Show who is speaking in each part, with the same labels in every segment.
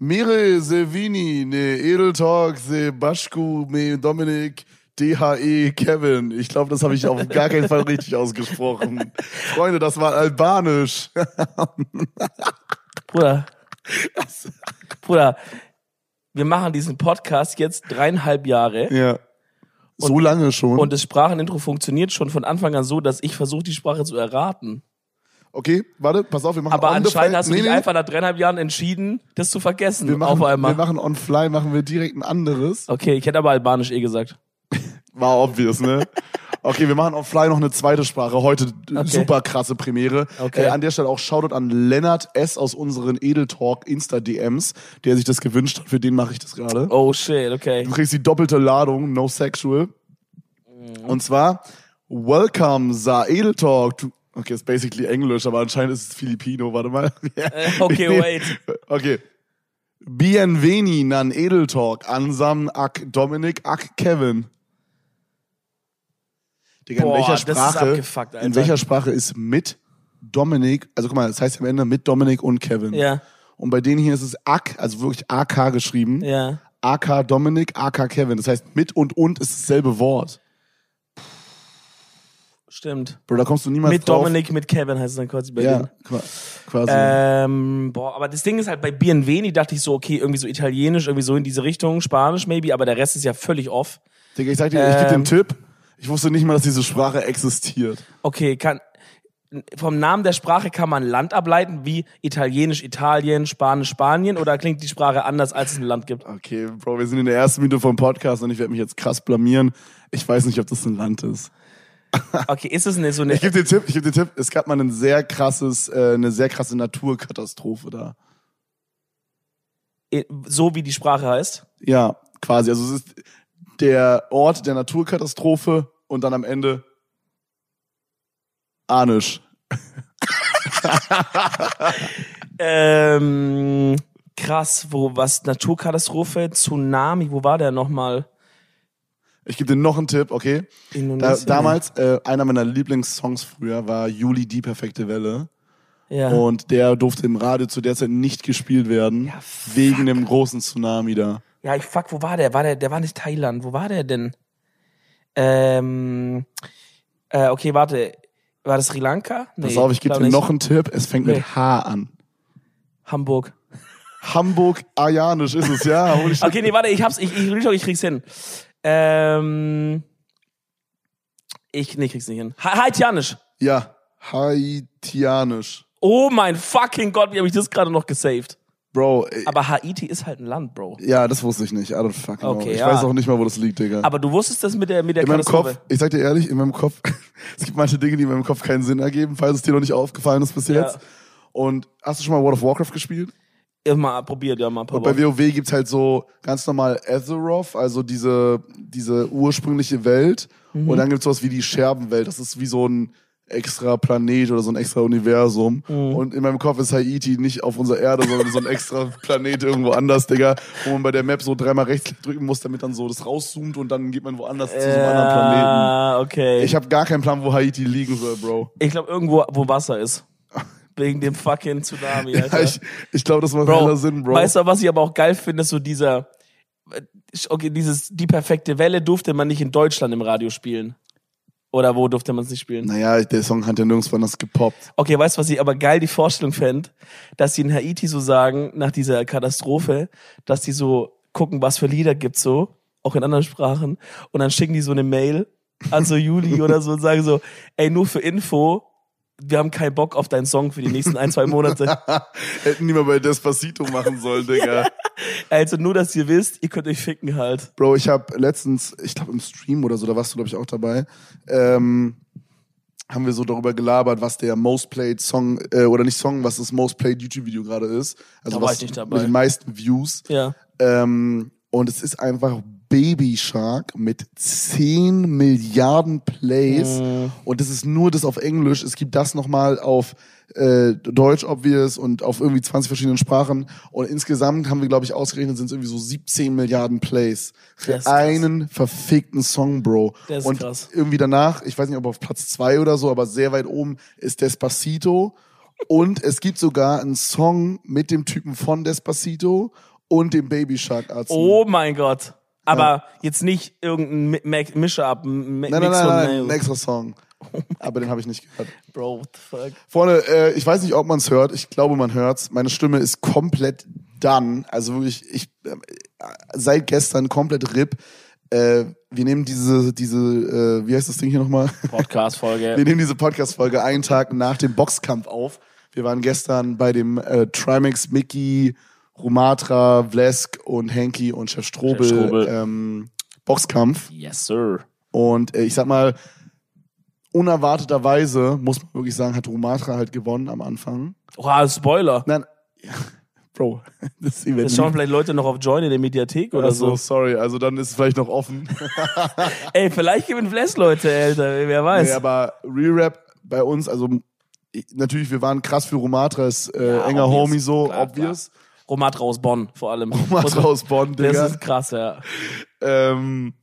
Speaker 1: Mire Sevini, ne Edeltalk, se Baschku, me Dominik, DHE Kevin. Ich glaube, das habe ich auf gar keinen Fall richtig ausgesprochen. Freunde, das war albanisch.
Speaker 2: Bruder. Bruder, wir machen diesen Podcast jetzt dreieinhalb Jahre
Speaker 1: ja. So lange schon.
Speaker 2: und das Sprachenintro funktioniert schon von Anfang an so, dass ich versuche, die Sprache zu erraten.
Speaker 1: Okay, warte, pass auf, wir machen
Speaker 2: Aber
Speaker 1: on
Speaker 2: anscheinend hast du
Speaker 1: Nee,
Speaker 2: dich
Speaker 1: nee,
Speaker 2: einfach nach dreieinhalb Jahren entschieden, das zu vergessen.
Speaker 1: wir machen,
Speaker 2: auf einmal.
Speaker 1: wir machen on fly, machen wir direkt ein anderes.
Speaker 2: okay, ich hätte aber Albanisch eh gesagt.
Speaker 1: War obvious, ne? Okay, wir machen on fly noch eine zweite Sprache. Heute
Speaker 2: Okay.
Speaker 1: super krasse Premiere.
Speaker 2: Okay.
Speaker 1: Äh, an der Stelle auch Shoutout an Lennart S. aus unseren Edeltalk Insta-DMs, der sich das gewünscht hat. Für den mache ich das gerade.
Speaker 2: Oh shit, okay.
Speaker 1: Du kriegst die doppelte Ladung, no sexual.
Speaker 2: Mhm.
Speaker 1: Und zwar, welcome, Sa Edeltalk. to- Okay, ist basically Englisch, aber anscheinend ist es Filipino. Warte mal.
Speaker 2: Äh, okay, wait.
Speaker 1: Okay. Bienveni nan Edeltalk. Ansam ak Dominik ak Kevin. Digga,
Speaker 2: Boah,
Speaker 1: in welcher Sprache? in welcher Sprache ist mit Dominik? Also guck mal, das heißt am Ende mit Dominik und Kevin.
Speaker 2: Ja,
Speaker 1: Und bei denen hier ist es ak, also wirklich AK geschrieben.
Speaker 2: ja.
Speaker 1: AK Dominik, AK Kevin. Das heißt, mit und und ist dasselbe Wort.
Speaker 2: Stimmt.
Speaker 1: Bro, da kommst du niemals
Speaker 2: Mit
Speaker 1: drauf.
Speaker 2: Dominik, mit Kevin heißt es dann quasi bei
Speaker 1: Ja,
Speaker 2: denen.
Speaker 1: quasi.
Speaker 2: Ähm, boah, aber das Ding ist halt bei Bienveni dachte ich so, okay, irgendwie so italienisch, irgendwie so in diese Richtung, Spanisch maybe, aber der Rest ist ja völlig off.
Speaker 1: Digga, ich sag dir, ich gebe dir
Speaker 2: ähm,
Speaker 1: einen Tipp. Ich wusste nicht mal, dass diese Sprache existiert.
Speaker 2: Okay, kann vom Namen der Sprache kann man Land ableiten, wie Italienisch Italien, Spanisch Spanien oder klingt die Sprache anders, als es ein Land gibt?
Speaker 1: Okay, Bro, wir sind in der ersten Minute vom Podcast und ich werde mich jetzt krass blamieren. Ich weiß nicht, ob das ein Land ist.
Speaker 2: Okay, ist es eine, so eine
Speaker 1: Ich gebe dir Tipp, ich gebe dir Tipp. Es gab mal ein sehr krasses, äh, eine sehr krasse Naturkatastrophe da.
Speaker 2: so wie die Sprache heißt?
Speaker 1: Ja, quasi. Also es ist der Ort der Naturkatastrophe und dann am Ende Anisch.
Speaker 2: Ähm, krass, wo was Naturkatastrophe, Tsunami, wo war der nochmal?
Speaker 1: Ich gebe dir noch einen Tipp, okay? Da, damals, äh, einer meiner Lieblingssongs früher war Juli, die perfekte Welle.
Speaker 2: ja.
Speaker 1: Und der durfte im Radio zu der Zeit nicht gespielt werden.
Speaker 2: Ja,
Speaker 1: wegen dem großen Tsunami da.
Speaker 2: Ja, ich fuck, wo war der? War der, der war nicht Thailand. Wo war der denn? Ähm, äh, okay, warte. War das Sri Lanka? Nee,
Speaker 1: Pass auf, ich gebe dir
Speaker 2: nicht.
Speaker 1: noch einen Tipp. Es fängt
Speaker 2: Nee.
Speaker 1: mit H an.
Speaker 2: Hamburg.
Speaker 1: Hamburg Ayanisch ist es, ja.
Speaker 2: Okay, nee, warte, ich hab's, ich, ich, ich, ich krieg's hin. Ähm, ich, nee, krieg's nicht hin. Ha Haitianisch.
Speaker 1: Ja, Haitianisch.
Speaker 2: Oh mein fucking Gott, wie habe ich das gerade noch gesaved?
Speaker 1: Bro, ey,
Speaker 2: Aber Haiti ist halt ein Land, Bro.
Speaker 1: ja, das wusste ich nicht. I don't fucking know.
Speaker 2: Okay,
Speaker 1: Ich
Speaker 2: ja.
Speaker 1: weiß auch nicht mal, wo das liegt, Digga.
Speaker 2: Aber du wusstest das mit der, mit der
Speaker 1: in meinem. Kopf, ich sag dir ehrlich, in meinem Kopf, es gibt manche Dinge, die in meinem Kopf keinen Sinn ergeben, falls es dir noch nicht aufgefallen ist bis
Speaker 2: Ja.
Speaker 1: jetzt. Und hast du schon mal World of Warcraft gespielt?
Speaker 2: Mal probiert, ja, mal
Speaker 1: Und bei. WoW gibt's halt so ganz normal Azeroth, also diese, diese ursprüngliche Welt.
Speaker 2: Mhm.
Speaker 1: Und dann gibt's sowas wie die Scherbenwelt. Das ist wie so ein extra Planet oder so ein extra Universum.
Speaker 2: Mhm.
Speaker 1: Und in meinem Kopf ist Haiti nicht auf unserer Erde, sondern so ein extra Planet irgendwo anders, Digga, wo man bei der Map so dreimal rechts drücken muss, damit dann so das rauszoomt und dann geht man woanders zu so einem anderen Planeten.
Speaker 2: Ah, okay.
Speaker 1: Ich habe gar keinen Plan, wo Haiti liegen soll, Bro.
Speaker 2: Ich glaube irgendwo, wo Wasser ist. Wegen dem fucking Tsunami, Alter.
Speaker 1: Ja, ich ich glaube, das macht
Speaker 2: Bro,
Speaker 1: keiner Sinn, Bro.
Speaker 2: Weißt du, was ich aber auch geil finde, ist so dieser, okay, dieses, die perfekte Welle durfte man nicht in Deutschland im Radio spielen. Oder wo durfte man es nicht spielen?
Speaker 1: naja, der Song hat ja nirgendwo anders gepoppt.
Speaker 2: Okay, weißt du, was ich aber geil die Vorstellung fände? Dass sie in Haiti so sagen, nach dieser Katastrophe, dass die so gucken, was für Lieder gibt's so, auch in anderen Sprachen, und dann schicken die so eine Mail an so Juli oder so und sagen so, ey, nur für Info, wir haben keinen Bock auf deinen Song für die nächsten ein, zwei Monate.
Speaker 1: Hätten die mal bei Despacito machen sollen, Digga.
Speaker 2: Also nur, dass ihr wisst, ihr könnt euch ficken halt.
Speaker 1: Bro, ich habe letztens, ich glaube im Stream oder so, da warst du glaube ich auch dabei, ähm, haben wir so darüber gelabert, was der most played Song äh, oder nicht Song, was das most played YouTube Video gerade ist. Also
Speaker 2: Da war
Speaker 1: was
Speaker 2: ich nicht dabei.
Speaker 1: mit den meisten Views.
Speaker 2: Ja.
Speaker 1: Ähm, und es ist einfach Baby Shark mit 10 Milliarden Plays.
Speaker 2: Mhm.
Speaker 1: Und das ist nur das auf Englisch. Es gibt das nochmal auf äh, Deutsch, obvious, und auf irgendwie 20 verschiedenen Sprachen. Und insgesamt haben wir, glaube ich, ausgerechnet, sind es irgendwie so 17 Milliarden Plays. Für einen verfickten Song, Bro.
Speaker 2: Das ist
Speaker 1: und
Speaker 2: krass.
Speaker 1: irgendwie danach, ich weiß nicht, ob auf Platz zwei oder so, aber sehr weit oben ist Despacito. Und es gibt sogar einen Song mit dem Typen von Despacito und dem Baby Shark Arzt.
Speaker 2: Oh mein Gott. Aber jetzt nicht irgendein Mi- Mi- Mischer-up, Mix
Speaker 1: nein, nein, nein, nein,
Speaker 2: Nail.
Speaker 1: ein extra Song. Aber den habe ich nicht gehört.
Speaker 2: Bro, what the fuck?
Speaker 1: Freunde, äh, ich weiß nicht, ob man es hört. Ich glaube, man hört's. Meine Stimme ist komplett done. Also wirklich, ich äh, seit gestern komplett RIP. Äh, wir nehmen diese, diese, äh, wie heißt das Ding hier nochmal? Wir
Speaker 2: Podcast-Folge.
Speaker 1: nehmen diese Podcast-Folge einen Tag nach dem Boxkampf auf. Wir waren gestern bei dem äh, Trimax Mickey, Rumatra, Vlesk und Henky und Chef Strobel,
Speaker 2: Chef Strobel.
Speaker 1: Ähm, Boxkampf.
Speaker 2: Yes, sir.
Speaker 1: Und äh, ich sag mal, unerwarteterweise, muss man wirklich sagen, hat Rumatra halt gewonnen am Anfang.
Speaker 2: Oh, Spoiler.
Speaker 1: Nein, ja, Bro, das Event.
Speaker 2: Das schauen vielleicht Leute noch auf Join in der Mediathek oder
Speaker 1: oder so,
Speaker 2: so.
Speaker 1: sorry, also dann ist es vielleicht noch offen.
Speaker 2: Ey, vielleicht gewinnt Flash, Leute, Alter. Wer weiß.
Speaker 1: nee, aber Re-Rap bei uns, also ich- natürlich, wir waren krass für Rumatra, ist äh,
Speaker 2: Ja,
Speaker 1: enger
Speaker 2: obvious.
Speaker 1: Homie so,
Speaker 2: Klar,
Speaker 1: obvious.
Speaker 2: Romatra aus Bonn, vor allem.
Speaker 1: Rumatra aus Bonn,
Speaker 2: Das
Speaker 1: Digga.
Speaker 2: ist krass, ja.
Speaker 1: ähm,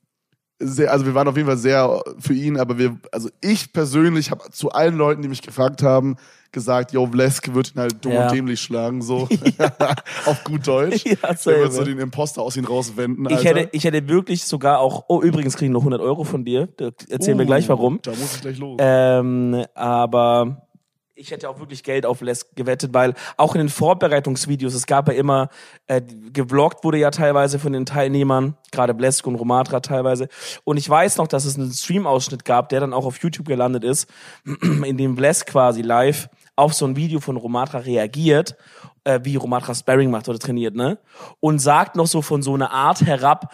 Speaker 1: sehr, also wir waren auf jeden Fall sehr für ihn, aber wir, also ich persönlich habe zu allen Leuten, die mich gefragt haben, gesagt, yo, Vlesk wird ihn halt dumm
Speaker 2: Ja.
Speaker 1: und dämlich schlagen, so. auf gut Deutsch.
Speaker 2: Ja, selber.
Speaker 1: wird so den Imposter aus ihn rauswenden,
Speaker 2: Ich hätte, ich hätte wirklich sogar auch, oh, übrigens kriegen noch 100 Euro von dir. Da erzählen wir gleich warum.
Speaker 1: Da muss ich gleich los.
Speaker 2: Ähm, aber ich hätte auch wirklich Geld auf Les gewettet, weil auch in den Vorbereitungsvideos, es gab ja immer, äh, gevloggt wurde ja teilweise von den Teilnehmern, gerade Blesk und Romatra teilweise. Und ich weiß noch, dass es einen Stream-Ausschnitt gab, der dann auch auf YouTube gelandet ist, in dem Blesk quasi live auf so ein Video von Romatra reagiert, äh, wie Romatra Sparring macht oder trainiert, ne? Und sagt noch so von so einer Art herab,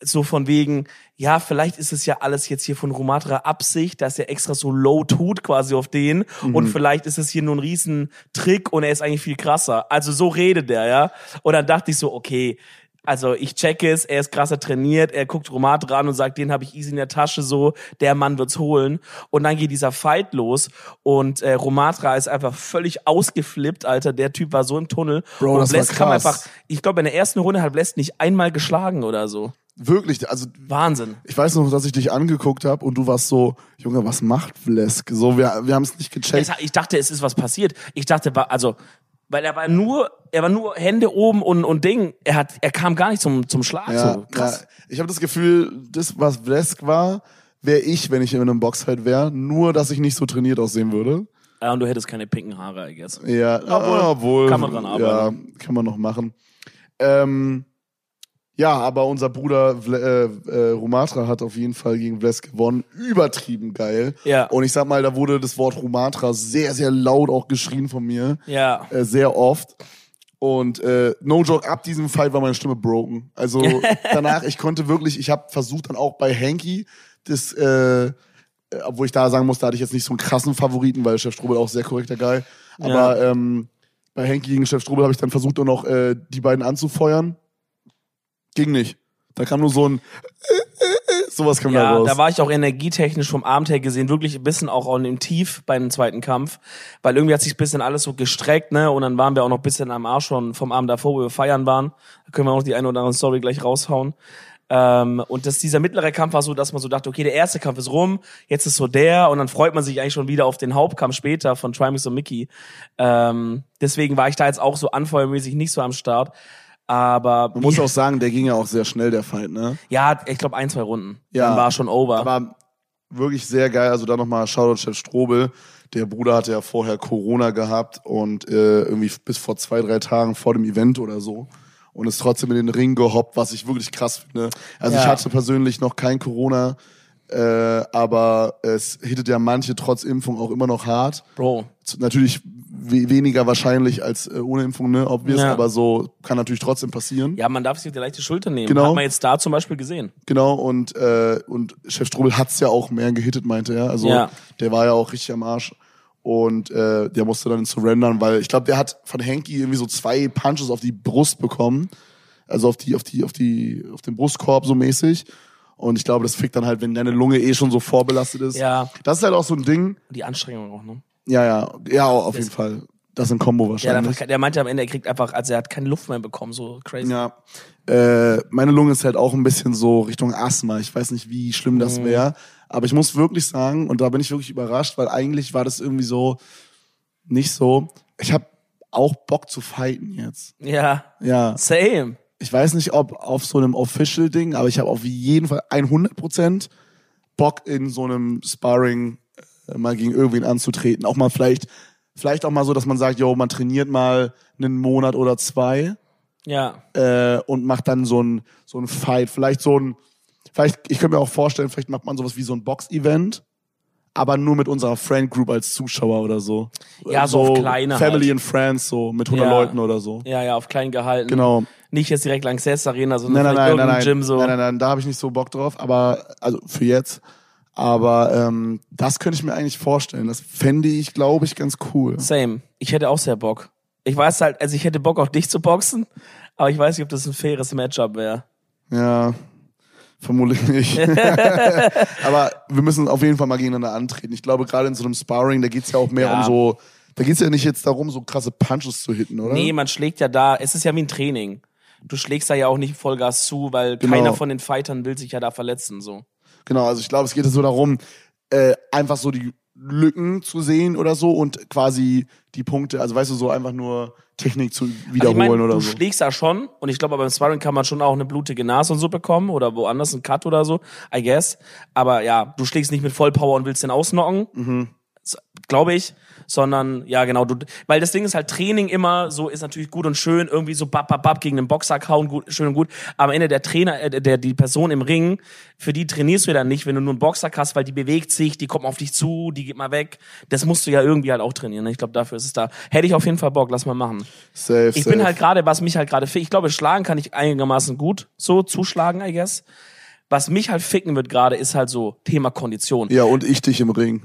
Speaker 2: so von wegen, ja, vielleicht ist es ja alles jetzt hier von Rumatra Absicht, dass er extra so low tut quasi auf den und vielleicht ist es hier nur ein riesen Trick und er ist eigentlich viel krasser. Also so redet er, ja. Und dann dachte ich so, okay, also ich checke es, er ist krasser trainiert, er guckt Romatra an und sagt, den habe ich easy in der Tasche so, der Mann wird's holen. Und dann geht dieser Fight los und äh, Romatra ist einfach völlig ausgeflippt, Alter. Der Typ war so im Tunnel.
Speaker 1: Bro,
Speaker 2: und
Speaker 1: das war
Speaker 2: Bless kam einfach, ich glaube, in der ersten Runde hat Bless nicht einmal geschlagen oder so.
Speaker 1: Wirklich, also
Speaker 2: Wahnsinn.
Speaker 1: ich weiß noch, dass ich dich angeguckt habe und du warst so, Junge, was macht Vlesk? So, wir, wir haben es nicht gecheckt.
Speaker 2: Es- Ich dachte, es ist was passiert. Ich dachte, also, weil er war nur, er war nur Hände oben und, und Ding. Er hat, er kam gar nicht zum, zum Schlag.
Speaker 1: Ja,
Speaker 2: so, krass.
Speaker 1: ja. Ich habe das Gefühl, das, was Vlesk war, wäre ich, wenn ich in einem Boxfight wäre, nur, dass ich nicht so trainiert aussehen würde.
Speaker 2: Ja. und du hättest keine pinken Haare, I guess.
Speaker 1: Ja,
Speaker 2: Obwohl,
Speaker 1: obwohl,
Speaker 2: kann man dran arbeiten.
Speaker 1: Ja, kann man noch machen. Ähm, ja, aber unser Bruder äh, äh, Rumatra hat auf jeden Fall gegen Vlesk gewonnen. Übertrieben geil.
Speaker 2: Ja.
Speaker 1: Und ich sag mal, da wurde das Wort Rumatra sehr, sehr laut auch geschrien von mir.
Speaker 2: Ja.
Speaker 1: Äh, sehr oft. Und äh, no joke, ab diesem Fight war meine Stimme broken. Also danach, ich konnte wirklich, ich habe versucht dann auch bei Hanky das, äh, äh, obwohl ich da sagen muss, da hatte ich jetzt nicht so einen krassen Favoriten, weil Chef Strobel auch sehr korrekter Guy. Aber ähm, bei Hanky gegen Chef Strobel habe ich dann versucht, nur noch äh, die beiden anzufeuern. Ging nicht. Da kam nur so ein sowas kam da
Speaker 2: Ja,
Speaker 1: raus.
Speaker 2: da war ich auch energietechnisch vom Abend her gesehen wirklich ein bisschen auch im Tief beim zweiten Kampf, weil irgendwie hat sich ein bisschen alles so gestreckt, ne? Und dann waren wir auch noch ein bisschen am Arsch schon vom Abend davor, wo wir feiern waren. Da können wir auch noch die eine oder andere Story gleich raushauen. Ähm, und das, dieser mittlere Kampf war so, dass man so dachte, okay, der erste Kampf ist rum, jetzt ist so der und dann freut man sich eigentlich schon wieder auf den Hauptkampf später von Trimax und Mickey. Ähm, deswegen war ich da jetzt auch so anfeuermäßig nicht so am Start. Aber
Speaker 1: Man muss auch sagen, der ging ja auch sehr schnell, der Fight, ne?
Speaker 2: ja, ich glaube ein, zwei Runden.
Speaker 1: Ja,
Speaker 2: dann war schon over.
Speaker 1: Aber wirklich sehr geil. Also da nochmal Shoutout Chef Strobel. Der Bruder hatte ja vorher Corona gehabt und äh, irgendwie bis vor zwei, drei Tagen vor dem Event oder so. Und ist trotzdem in den Ring gehoppt, was ich wirklich krass finde. Also
Speaker 2: Ja.
Speaker 1: ich hatte persönlich noch kein Corona, äh, aber es hittet ja manche trotz Impfung auch immer noch hart.
Speaker 2: Bro,
Speaker 1: Natürlich we weniger wahrscheinlich als äh, ohne Impfung, ne, obvious,
Speaker 2: Ja.
Speaker 1: aber so kann natürlich trotzdem passieren.
Speaker 2: Ja, man darf sich die leichte Schulter nehmen.
Speaker 1: Genau.
Speaker 2: Hat man jetzt da zum Beispiel gesehen.
Speaker 1: Genau, und, äh, und Chef Strobel hat's ja auch mehr gehittet, meinte er. Also
Speaker 2: Ja.
Speaker 1: der war ja auch richtig am Arsch. Und äh, der musste dann surrendern, weil ich glaube, der hat von Henky irgendwie so zwei Punches auf die Brust bekommen. Also auf die, auf die, auf die, auf den Brustkorb so mäßig. Und ich glaube, das fickt dann halt, wenn deine Lunge eh schon so vorbelastet ist.
Speaker 2: Ja.
Speaker 1: Das ist halt auch so ein Ding.
Speaker 2: Die Anstrengung auch, ne?
Speaker 1: Ja, ja, ja, auf jeden Fall. Das ist ein Kombo
Speaker 2: Ja,
Speaker 1: wahrscheinlich.
Speaker 2: der, der meinte am Ende, er kriegt einfach, also er hat keine Luft mehr bekommen, so crazy.
Speaker 1: Ja. Äh, meine Lunge ist halt auch ein bisschen so Richtung Asthma. Ich weiß nicht, wie schlimm
Speaker 2: Mhm.
Speaker 1: das wäre. Aber ich muss wirklich sagen, und da bin ich wirklich überrascht, weil eigentlich war das irgendwie so, nicht so. Ich habe auch Bock zu fighten jetzt.
Speaker 2: Ja,
Speaker 1: Ja.
Speaker 2: same.
Speaker 1: Ich weiß nicht, ob auf so einem Official-Ding, aber ich habe auf jeden Fall 100% Bock in so einem Sparring äh, mal gegen irgendwen anzutreten. Auch mal vielleicht, vielleicht auch mal so, dass man sagt, yo, man trainiert mal einen Monat oder zwei
Speaker 2: Ja.
Speaker 1: äh, und macht dann so ein so ein Fight. Vielleicht so ein, vielleicht, ich könnte mir auch vorstellen, vielleicht macht man sowas wie so ein Box-Event, aber nur mit unserer Friend Group als Zuschauer oder so.
Speaker 2: Ja, so auf kleine
Speaker 1: Family
Speaker 2: halt.
Speaker 1: and Friends, so mit 100
Speaker 2: Ja.
Speaker 1: Leuten oder so.
Speaker 2: Ja, ja, auf klein gehalten.
Speaker 1: Genau.
Speaker 2: Nicht jetzt direkt Lanxess Arena, sondern
Speaker 1: nein, nein, nein,
Speaker 2: Gym so.
Speaker 1: nein, nein, nein, da habe ich nicht so Bock drauf, aber also für jetzt. Aber ähm, das könnte ich mir eigentlich vorstellen. Das fände ich, glaube ich, ganz cool.
Speaker 2: Same. Ich hätte auch sehr Bock. Ich weiß halt, also ich hätte Bock auf dich zu boxen, aber ich weiß nicht, ob das ein faires Matchup wäre.
Speaker 1: Ja, vermutlich nicht. aber wir müssen auf jeden Fall mal gegeneinander antreten. Ich glaube, gerade in so einem Sparring, da geht's ja auch mehr
Speaker 2: Ja.
Speaker 1: um so, da geht's ja nicht jetzt darum, so krasse Punches zu hitten, oder?
Speaker 2: Nee, man schlägt ja da, es ist ja wie ein Training. Du schlägst da ja auch nicht Vollgas zu, weil
Speaker 1: Genau.
Speaker 2: keiner von den Fightern will sich ja da verletzen, so.
Speaker 1: Genau, also ich glaube, es geht so darum, äh, einfach so die Lücken zu sehen oder so und quasi die Punkte, also weißt du, so einfach nur Technik zu
Speaker 2: Also ich
Speaker 1: wiederholen
Speaker 2: mein,
Speaker 1: oder
Speaker 2: du
Speaker 1: so.
Speaker 2: schlägst da schon und ich glaube, beim Sparring kann man schon auch eine blutige Nase und so bekommen oder woanders einen Cut oder so, I guess. Aber ja, du schlägst nicht mit Vollpower und willst den ausnocken,
Speaker 1: Mhm.
Speaker 2: glaube ich, sondern ja genau, du, weil das Ding ist halt Training immer so ist natürlich gut und schön irgendwie so bap bap bap gegen den Boxsack hauen gut schön und gut, aber am Ende der Trainer äh, der die Person im Ring, für die trainierst du ja dann nicht, wenn du nur einen Boxsack hast, weil die bewegt sich, die kommt auf dich zu, die geht mal weg. Das musst du ja irgendwie halt auch trainieren. ne? Ich glaube, dafür ist es da. Hätte ich auf jeden Fall Bock, lass mal machen.
Speaker 1: Safe,
Speaker 2: Ich
Speaker 1: safe.
Speaker 2: bin halt gerade, was mich halt gerade ich glaube, schlagen kann ich einigermaßen gut so zuschlagen, I guess. Was mich halt ficken wird gerade, ist halt so Thema Kondition.
Speaker 1: Ja, und ich dich im Ring.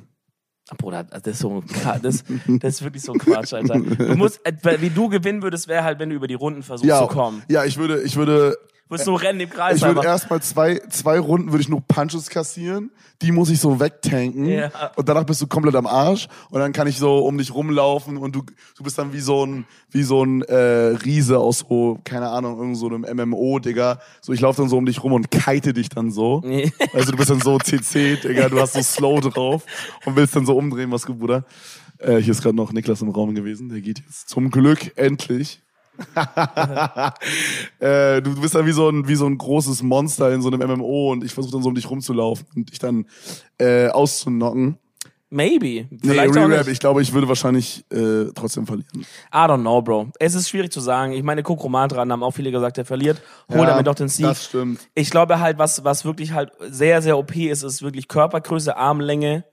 Speaker 2: Bruder, das ist so, das, das ist wirklich so ein Quatsch, Alter. Du musst, äh, wie du gewinnen würdest, wäre halt, wenn du über die Runden versuchst
Speaker 1: Ja,
Speaker 2: zu kommen.
Speaker 1: ja, ich würde, ich würde,
Speaker 2: Du würdest nur rennen im Kreis
Speaker 1: ich würde erstmal zwei, zwei Runden würde ich nur Punches kassieren. Die muss ich so wegtanken.
Speaker 2: Ja.
Speaker 1: Und danach bist du komplett am Arsch. Und dann kann ich so um dich rumlaufen und du, du bist dann wie so ein, wie so ein äh, Riese aus so, keine Ahnung, irgend so einem MMO, Digga. So, ich laufe dann so um dich rum und kite dich dann so. Also du bist dann so CC, Digga, du hast so Slow drauf und willst dann so umdrehen, was gut, Bruder. Äh, hier ist gerade noch Niklas im Raum gewesen, der geht jetzt zum Glück endlich. äh, du bist dann wie so ein wie so ein großes Monster in so einem MMO und ich versuche dann so um dich rumzulaufen und dich dann äh, auszunocken.
Speaker 2: Maybe.
Speaker 1: Nee,
Speaker 2: Vielleicht auch
Speaker 1: Re-Rap, ich glaube, ich würde wahrscheinlich äh, trotzdem verlieren.
Speaker 2: I don't know, Bro. Es ist schwierig zu sagen. Ich meine, Kokromatran haben auch viele gesagt, der verliert. Hol damit doch den Sieg.
Speaker 1: Das stimmt.
Speaker 2: Ich glaube halt, was, was wirklich halt sehr, sehr OP ist, ist wirklich Körpergröße, Armlänge,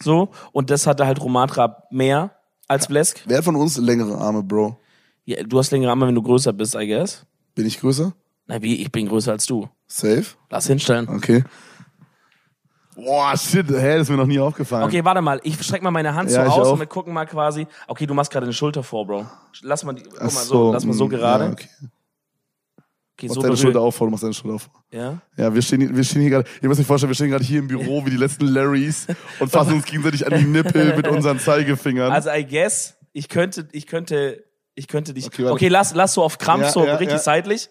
Speaker 2: so. Und das hatte halt Romatra mehr als Vlesk.
Speaker 1: Wer von uns längere Arme, Bro?
Speaker 2: Ja, du hast längere Arme, wenn du größer bist, I guess.
Speaker 1: Bin ich größer?
Speaker 2: Na wie, ich bin größer als du.
Speaker 1: Safe?
Speaker 2: Lass hinstellen.
Speaker 1: Okay. Boah, shit, hä, das ist mir noch nie aufgefallen.
Speaker 2: Okay, warte mal. Ich strecke mal meine Hand
Speaker 1: Ja,
Speaker 2: so
Speaker 1: ich
Speaker 2: aus
Speaker 1: auch.
Speaker 2: und wir gucken mal quasi. Okay, du machst gerade eine Schulter vor, Bro. Lass mal die, guck mal
Speaker 1: Ach
Speaker 2: so, lass mal so
Speaker 1: mm,
Speaker 2: gerade.
Speaker 1: Ja, okay.
Speaker 2: Okay,
Speaker 1: Mach
Speaker 2: so
Speaker 1: deine
Speaker 2: berührt.
Speaker 1: Schulter auf, vor, du machst deine Schulter auf.
Speaker 2: Ja?
Speaker 1: Ja, wir stehen, wir stehen hier gerade, ihr müsst euch vorstellen, wir stehen gerade hier im Büro wie die letzten Larrys und fassen uns gegenseitig an die Nippel mit unseren Zeigefingern.
Speaker 2: Also I guess, ich könnte, ich könnte, ich könnte dich.
Speaker 1: Okay,
Speaker 2: Okay, lass, lass so auf Krampf,
Speaker 1: Ja,
Speaker 2: so
Speaker 1: ja,
Speaker 2: richtig
Speaker 1: ja.
Speaker 2: seitlich.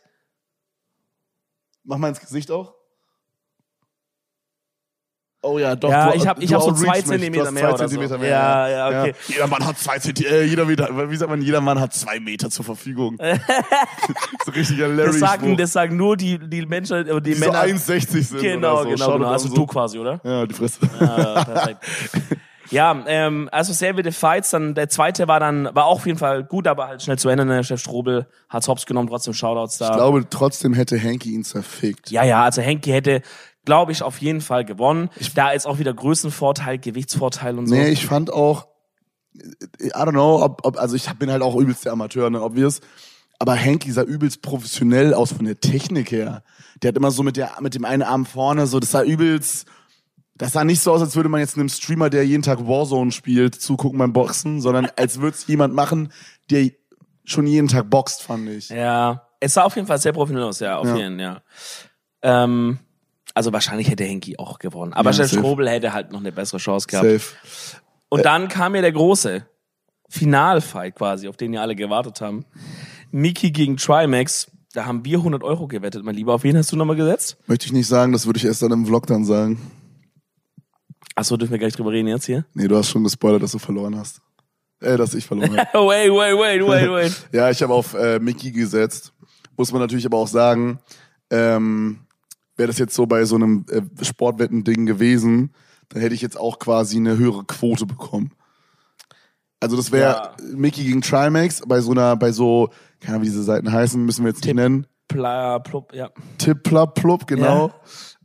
Speaker 1: Mach mal ins Gesicht auch. Oh ja, doch.
Speaker 2: Ja,
Speaker 1: du-
Speaker 2: ich hab, ich hab so zwei Zentimeter mehr
Speaker 1: zwei
Speaker 2: oder
Speaker 1: Zentimeter
Speaker 2: so.
Speaker 1: mehr.
Speaker 2: Ja, ja, okay.
Speaker 1: Jeder Mann hat zwei Zentimeter, äh, jeder Meter, wie sagt man, jeder Mann hat zwei Meter zur Verfügung. so richtiger Larry.
Speaker 2: Das sagen, das sagen nur die, die Menschen, äh, die,
Speaker 1: die so
Speaker 2: Männer.
Speaker 1: 1,60 sind
Speaker 2: genau,
Speaker 1: oder so.
Speaker 2: genau, genau. Also
Speaker 1: so.
Speaker 2: du quasi, oder?
Speaker 1: Ja, die Fresse.
Speaker 2: Ja, perfekt. Ja, ähm, also sehr wilde Fights. Dann der zweite war dann, war auch auf jeden Fall gut, aber halt schnell zu Ende. Ne? Chef Strobel hat's hops genommen, trotzdem Shoutouts da.
Speaker 1: Ich glaube, trotzdem hätte Henky ihn zerfickt.
Speaker 2: Ja, ja, also Henki hätte, glaube ich, auf jeden Fall gewonnen. da ist auch wieder Größenvorteil, Gewichtsvorteil und so.
Speaker 1: Nee, ich fand auch, I don't know, ob, ob also ich bin halt auch übelst der Amateur, ne, obvious. Aber Henky sah übelst professionell aus von der Technik her. Der hat immer so mit der, mit dem einen Arm vorne, so, das sah übelst, das sah nicht so aus, als würde man jetzt einem Streamer, der jeden Tag Warzone spielt, zugucken beim Boxen, sondern als würde es jemand machen, der schon jeden Tag boxt, fand ich.
Speaker 2: Ja, es sah auf jeden Fall sehr professionell aus, ja, auf
Speaker 1: Ja.
Speaker 2: jeden, ja. Ähm, also wahrscheinlich hätte Henki auch gewonnen. Aber
Speaker 1: Ja.
Speaker 2: Strobel hätte halt noch eine bessere Chance gehabt.
Speaker 1: Safe.
Speaker 2: Und dann kam ja der große Finalfight quasi, auf den ja alle gewartet haben. Miki gegen Trimax. Da haben wir 100 Euro gewettet, mein Lieber. Auf wen hast du nochmal gesetzt?
Speaker 1: Möchte ich nicht sagen, das würde ich erst dann im Vlog dann sagen.
Speaker 2: Achso, dürfen wir gleich drüber reden jetzt hier?
Speaker 1: Nee, du hast schon gespoilert, dass du verloren hast. Äh, dass ich verloren habe.
Speaker 2: wait, wait, wait, wait, wait.
Speaker 1: ja, ich habe auf äh, Mickey gesetzt. Muss man natürlich aber auch sagen, ähm, wäre das jetzt so bei so einem äh, Sportwetten-Ding gewesen, dann hätte ich jetzt auch quasi eine höhere Quote bekommen. Also das wäre
Speaker 2: Ja.
Speaker 1: Mickey gegen Trimax bei so einer, bei so, keine Ahnung, wie diese Seiten heißen, müssen wir jetzt nicht
Speaker 2: Tipp.
Speaker 1: nennen.
Speaker 2: Pla, plupp, ja.
Speaker 1: Tippla-Plupp, genau.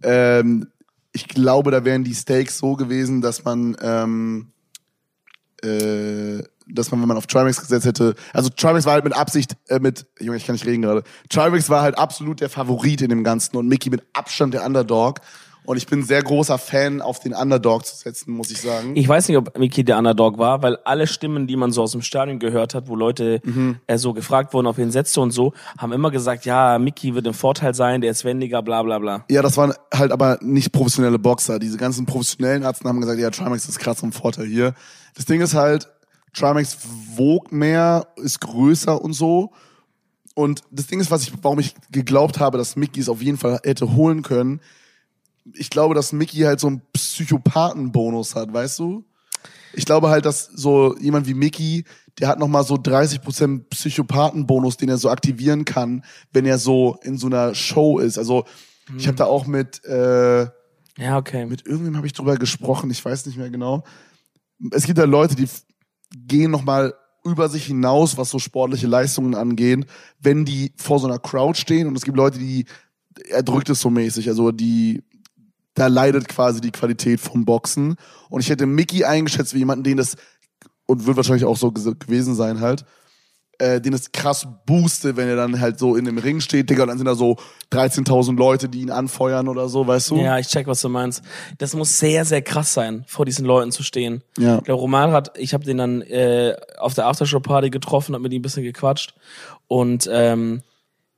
Speaker 1: Ähm, ich glaube, da wären die Stakes so gewesen, dass man, ähm, äh, dass man, wenn man auf Trimax gesetzt hätte, also Trimax war halt mit Absicht, äh, mit, Junge, ich kann nicht reden gerade. Trimax war halt absolut der Favorit in dem Ganzen und Mickey mit Abstand der Underdog. Und ich bin ein sehr großer Fan, auf den Underdog zu setzen, muss ich sagen.
Speaker 2: Ich weiß nicht, ob Mickey der Underdog war, weil alle Stimmen, die man so aus dem Stadion gehört hat, wo Leute
Speaker 1: Mhm.
Speaker 2: äh, so gefragt wurden, auf wen setzt du und so, haben immer gesagt, ja, Mickey wird im Vorteil sein, der ist wendiger, bla bla bla.
Speaker 1: Ja, das waren halt aber nicht professionelle Boxer. Diese ganzen professionellen Ärzte haben gesagt, ja, Trimax ist krass im Vorteil hier. Das Ding ist halt, Trimax wog mehr, ist größer und so. Und das Ding ist, was ich, warum ich geglaubt habe, dass Mickey es auf jeden Fall hätte holen können. Ich glaube, dass Mickey halt so einen Psychopathenbonus hat, weißt du? Ich glaube halt, dass so jemand wie Mickey, der hat nochmal so 30% Psychopathenbonus, den er so aktivieren kann, wenn er so in so einer Show ist. Also ich habe da auch mit, äh,
Speaker 2: Ja, okay.
Speaker 1: mit irgendwem habe ich drüber gesprochen, ich weiß nicht mehr genau. Es gibt ja Leute, die gehen nochmal über sich hinaus, was so sportliche Leistungen angeht, wenn die vor so einer Crowd stehen und es gibt Leute, die erdrückt es so mäßig, also die da leidet quasi die Qualität vom Boxen und ich hätte Mickey eingeschätzt wie jemanden, den das und wird wahrscheinlich auch so gewesen sein halt, äh, den es krass boostet, wenn er dann halt so in dem Ring steht, Digga, und dann sind da so 13.000 Leute, die ihn anfeuern oder so, weißt du?
Speaker 2: Ja, ich check, was du meinst. Das muss sehr, sehr krass sein, vor diesen Leuten zu stehen.
Speaker 1: Ja.
Speaker 2: Der Roman hat, ich habe den dann äh, auf der Aftershow-Party getroffen, hab mit ihm ein bisschen gequatscht. Und ähm,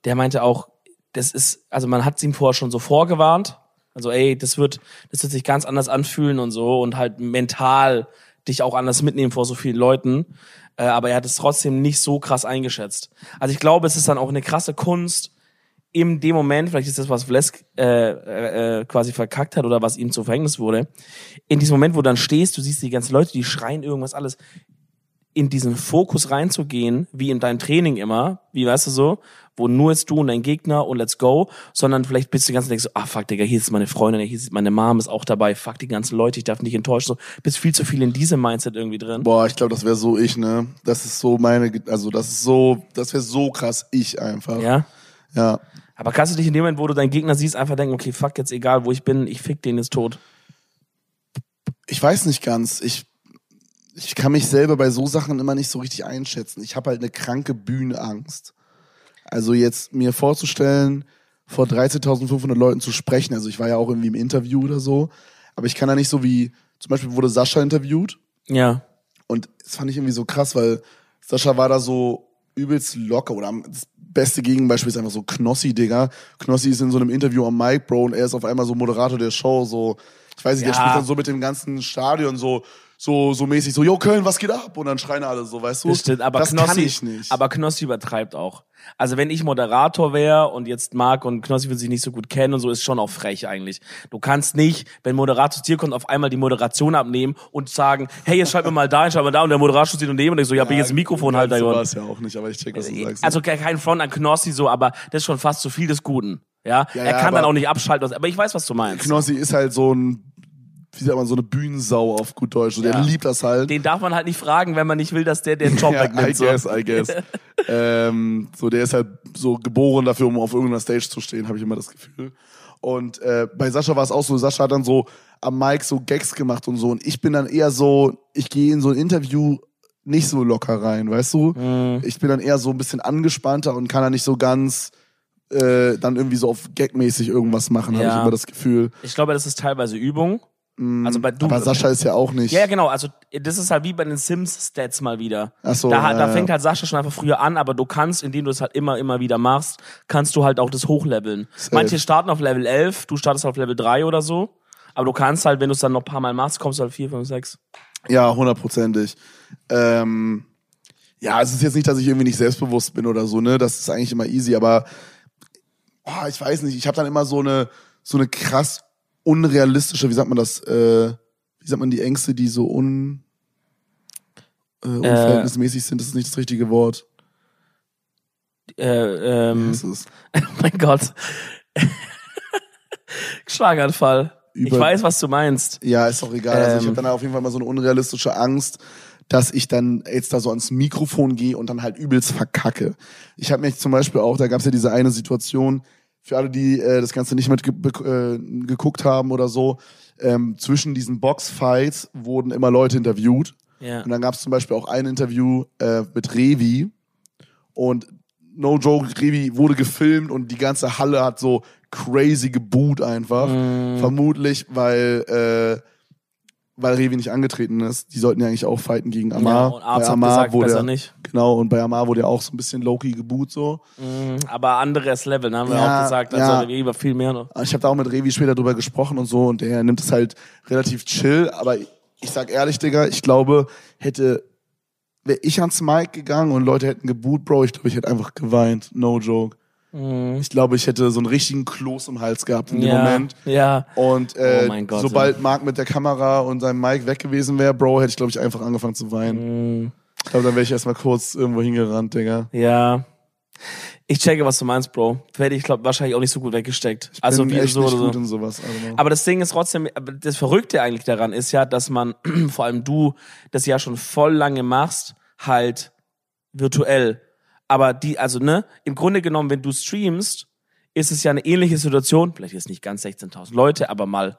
Speaker 2: der meinte auch, das ist, also man hat ihm vorher schon so vorgewarnt. Also, ey, das wird, das wird sich ganz anders anfühlen und so und halt mental dich auch anders mitnehmen vor so vielen Leuten. Äh, aber er hat es trotzdem nicht so krass eingeschätzt. Also ich glaube, es ist dann auch eine krasse Kunst, in dem Moment, vielleicht ist das, was Vlesk äh, äh, äh, quasi verkackt hat oder was ihm zu Verhängnis wurde, in diesem Moment, wo du dann stehst, du siehst die ganzen Leute, die schreien irgendwas alles, in diesen Fokus reinzugehen, wie in deinem Training immer, wie weißt du so, wo nur jetzt du und dein Gegner und let's go, sondern vielleicht bist du ganz denkst so, ah fuck, Digga, hier ist meine Freundin, hier ist meine Mom ist auch dabei, fuck die ganzen Leute, ich darf nicht enttäuschen, so, bist viel zu viel in diesem Mindset irgendwie drin.
Speaker 1: Boah, ich glaube, das wäre so ich, ne? Das ist so meine, also das ist so, das wäre so krass ich einfach.
Speaker 2: Ja?
Speaker 1: Ja.
Speaker 2: Aber kannst du dich in dem Moment, wo du deinen Gegner siehst, einfach denken, okay, fuck, jetzt egal, wo ich bin, ich fick den ist tot.
Speaker 1: Ich weiß nicht ganz. Ich, ich kann mich selber bei so Sachen immer nicht so richtig einschätzen. Ich habe halt eine kranke Bühnenangst. Also jetzt mir vorzustellen, vor 13.500 Leuten zu sprechen. Also ich war ja auch irgendwie im Interview oder so. Aber ich kann da nicht so wie, zum Beispiel wurde Sascha interviewt.
Speaker 2: Ja.
Speaker 1: Und das fand ich irgendwie so krass, weil Sascha war da so übelst locker. Oder am- das beste Gegenbeispiel ist einfach so Knossi, Digga. Knossi ist in so einem Interview am Mic, Bro, und er ist auf einmal so Moderator der Show. So, ich weiß nicht, der
Speaker 2: Ja.
Speaker 1: spricht dann so mit dem ganzen Stadion so, so, so mäßig so, yo Köln, was geht ab? Und dann schreien alle so, weißt du?
Speaker 2: Das stimmt, aber
Speaker 1: das
Speaker 2: Knossi,
Speaker 1: kann ich nicht.
Speaker 2: aber Knossi übertreibt auch. Also wenn ich Moderator wäre und jetzt Marc und Knossi will sich nicht so gut kennen und so, ist schon auch frech eigentlich. Du kannst nicht, wenn Moderator zu dir kommt, auf einmal die Moderation abnehmen und sagen, hey, jetzt schalt mir mal da, schalt mal da und der Moderator steht daneben und ich so, ja, bin ich jetzt ein Mikrofonhalter
Speaker 1: so war es ja auch nicht, aber ich check, was du sagst.
Speaker 2: Also ke- kein Front an Knossi so, aber das ist schon fast zu viel des Guten. Ja,
Speaker 1: Ja,
Speaker 2: er
Speaker 1: ja,
Speaker 2: kann dann auch nicht abschalten, aber ich weiß, was du meinst.
Speaker 1: Knossi ist halt so ein, wie sagt man, so eine Bühnensau auf gut Deutsch. Der
Speaker 2: Ja.
Speaker 1: liebt das halt.
Speaker 2: Den darf man halt nicht fragen, wenn man nicht will, dass der den Job
Speaker 1: Ja,
Speaker 2: wegnimmt.
Speaker 1: I
Speaker 2: so.
Speaker 1: guess, I guess. ähm, so, der ist halt so geboren dafür, um auf irgendeiner Stage zu stehen, habe ich immer das Gefühl. Und äh, bei Sascha war es auch so, Sascha hat dann so am Mic so Gags gemacht und so. Und ich bin dann eher so, ich gehe in so ein Interview nicht so locker rein, weißt du?
Speaker 2: Mhm.
Speaker 1: Ich bin dann eher so ein bisschen angespannter und kann dann nicht so ganz äh, dann irgendwie so auf Gagmäßig irgendwas machen, habe
Speaker 2: Ja.
Speaker 1: ich immer das Gefühl.
Speaker 2: Ich glaube, das ist teilweise Übung. Also bei du,
Speaker 1: Aber Sascha ist ja auch nicht.
Speaker 2: Ja, ja, genau. Also das ist halt wie bei den Sims-Stats mal wieder.
Speaker 1: Ach so,
Speaker 2: da,
Speaker 1: ja,
Speaker 2: da
Speaker 1: ja.
Speaker 2: fängt halt Sascha schon einfach früher an, aber du kannst, indem du es halt immer, immer wieder machst, kannst du halt auch das hochleveln. Manche starten auf Level 11, du startest auf Level 3 oder so. Aber du kannst halt, wenn du es dann noch ein paar Mal machst, kommst du halt 4, 5, 6.
Speaker 1: Ja, hundertprozentig. Ähm, ja, es ist jetzt nicht, dass ich irgendwie nicht selbstbewusst bin oder so, ne? Das ist eigentlich immer easy, aber oh, ich weiß nicht, ich habe dann immer so eine so eine krass unrealistische, wie sagt man das, äh, wie sagt man die Ängste, die so un äh, unverhältnismäßig sind, das ist nicht das richtige Wort.
Speaker 2: Äh, ähm, mein Gott. Schlaganfall. Ich
Speaker 1: Über-
Speaker 2: weiß, was du meinst.
Speaker 1: Ja, ist auch egal. also ich
Speaker 2: Ähm.
Speaker 1: habe dann auf jeden Fall mal so eine unrealistische Angst, dass ich dann jetzt da so ans Mikrofon gehe und dann halt übelst verkacke. Ich habe mich zum Beispiel auch, da gab es ja diese eine Situation, für alle, die äh, das Ganze nicht mit äh, geguckt haben oder so, ähm, zwischen diesen Boxfights wurden immer Leute interviewt.
Speaker 2: Ja.
Speaker 1: Und dann gab es zum Beispiel auch ein Interview äh, mit Revi. Und no joke, Revi wurde gefilmt und die ganze Halle hat so crazy geboot einfach.
Speaker 2: Mhm.
Speaker 1: Vermutlich, weil, äh, weil Revi nicht angetreten ist. Die sollten ja eigentlich auch fighten gegen
Speaker 2: Ja,
Speaker 1: Amar.
Speaker 2: und Arzt
Speaker 1: bei Amar
Speaker 2: gesagt,
Speaker 1: wurde
Speaker 2: besser
Speaker 1: ja,
Speaker 2: nicht.
Speaker 1: Genau, und bei Amar wurde ja auch so ein bisschen Loki geboot so.
Speaker 2: Mhm, Aber anderes Level, ne, haben wir
Speaker 1: Ja,
Speaker 2: auch gesagt.
Speaker 1: ja.
Speaker 2: Also lieber viel mehr noch.
Speaker 1: Ich habe da auch mit Revi später drüber gesprochen und so und der nimmt es halt relativ chill, aber ich sag ehrlich, Digga, ich glaube, hätte wäre ich ans Mic gegangen und Leute hätten geboot, Bro, ich glaube, ich hätte einfach geweint, no joke. Ich glaube, ich hätte so einen richtigen Kloß im Hals gehabt in dem
Speaker 2: ja,
Speaker 1: Moment.
Speaker 2: ja.
Speaker 1: Und äh,
Speaker 2: Oh mein Gott,
Speaker 1: sobald Marc mit der Kamera und seinem Mic weg gewesen wäre, Bro, hätte ich, glaube ich, einfach angefangen zu weinen.
Speaker 2: Mhm.
Speaker 1: Ich glaube, dann wäre ich erstmal kurz irgendwo hingerannt, Digga.
Speaker 2: Ja. Ich checke, was du meinst, Bro. Hätte ich, glaube wahrscheinlich auch nicht so gut weggesteckt. Also
Speaker 1: Bin
Speaker 2: wie
Speaker 1: echt
Speaker 2: so
Speaker 1: nicht
Speaker 2: oder
Speaker 1: gut
Speaker 2: so.
Speaker 1: in sowas.
Speaker 2: Aber das Ding ist trotzdem, das Verrückte eigentlich daran ist ja, dass man, vor allem du, das ja schon voll lange machst, halt virtuell. Aber die, also ne, im Grunde genommen, wenn du streamst, ist es ja eine ähnliche Situation, vielleicht jetzt nicht ganz 16.000 Leute, aber mal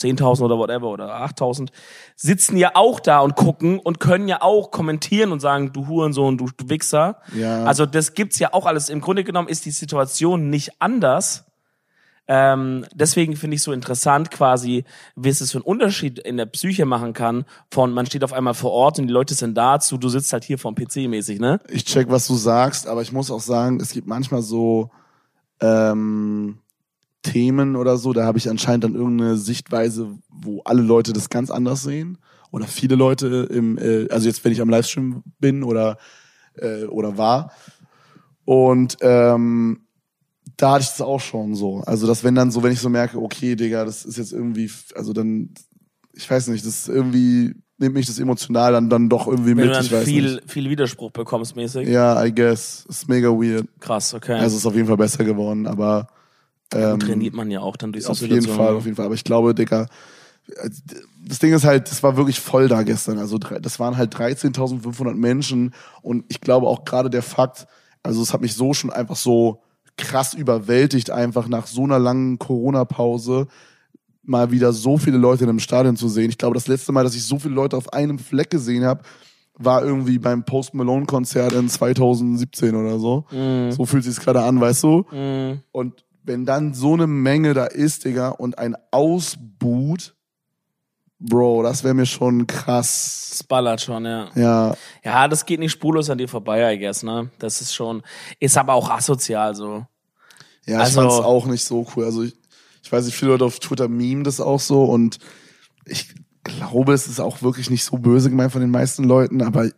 Speaker 2: 10.000 oder whatever oder 8.000, sitzen ja auch da und gucken und können ja auch kommentieren und sagen, du Hurensohn, du, du Wichser.
Speaker 1: Ja.
Speaker 2: Also das gibt's ja auch alles. Im Grunde genommen ist die Situation nicht anders. Ähm, deswegen finde ich so interessant quasi, wie es für einen Unterschied in der Psyche machen kann, von man steht auf einmal vor Ort und die Leute sind da zu, du sitzt halt hier vom PC mäßig, ne?
Speaker 1: ich check, was du sagst, aber ich muss auch sagen, es gibt manchmal so ähm, Themen oder so, da habe ich anscheinend dann irgendeine Sichtweise, wo alle Leute das ganz anders sehen. Oder viele Leute im, äh, also jetzt, wenn ich am Livestream bin oder, äh, oder war. Und ähm, da hatte ich das auch schon so. Also, dass wenn dann so, wenn ich so merke, okay, Digga, das ist jetzt irgendwie, also dann, ich weiß nicht, das irgendwie nimmt mich das emotional dann, dann doch irgendwie
Speaker 2: Wenn
Speaker 1: mit.
Speaker 2: du dann
Speaker 1: ich weiß
Speaker 2: viel,
Speaker 1: nicht.
Speaker 2: viel Widerspruch bekommst mäßig.
Speaker 1: Ja, I guess. Ist mega weird.
Speaker 2: Krass, okay.
Speaker 1: Also ist auf jeden Fall besser geworden, aber ähm,
Speaker 2: trainiert man ja auch dann durch so
Speaker 1: auf jeden. Fall, auf jeden Fall. Aber ich glaube, Digga, das Ding ist halt, das war wirklich voll da gestern. Also das waren halt 13.500 Menschen und ich glaube auch gerade der Fakt, also es hat mich so schon einfach so krass überwältigt, einfach nach so einer langen Corona-Pause mal wieder so viele Leute in einem Stadion zu sehen. Ich glaube, das letzte Mal, dass ich so viele Leute auf einem Fleck gesehen habe, war irgendwie beim Post Malone Konzert in 2017 oder so.
Speaker 2: Mhm.
Speaker 1: So fühlt sich's gerade an, weißt du?
Speaker 2: Mhm.
Speaker 1: Und wenn dann so eine Menge da ist, Digga, und ein Ausboot, Bro, das wäre mir schon krass.
Speaker 2: Das ballert schon, ja.
Speaker 1: Ja,
Speaker 2: Ja, das geht nicht spurlos an dir vorbei, I guess, ne? Das ist schon, ist aber auch asozial, so.
Speaker 1: ja,
Speaker 2: Also-
Speaker 1: ich fand's auch nicht so cool. Also ich, ich weiß nicht, viele Leute auf Twitter meme das auch so und ich glaube, es ist auch wirklich nicht so böse gemeint von den meisten Leuten, aber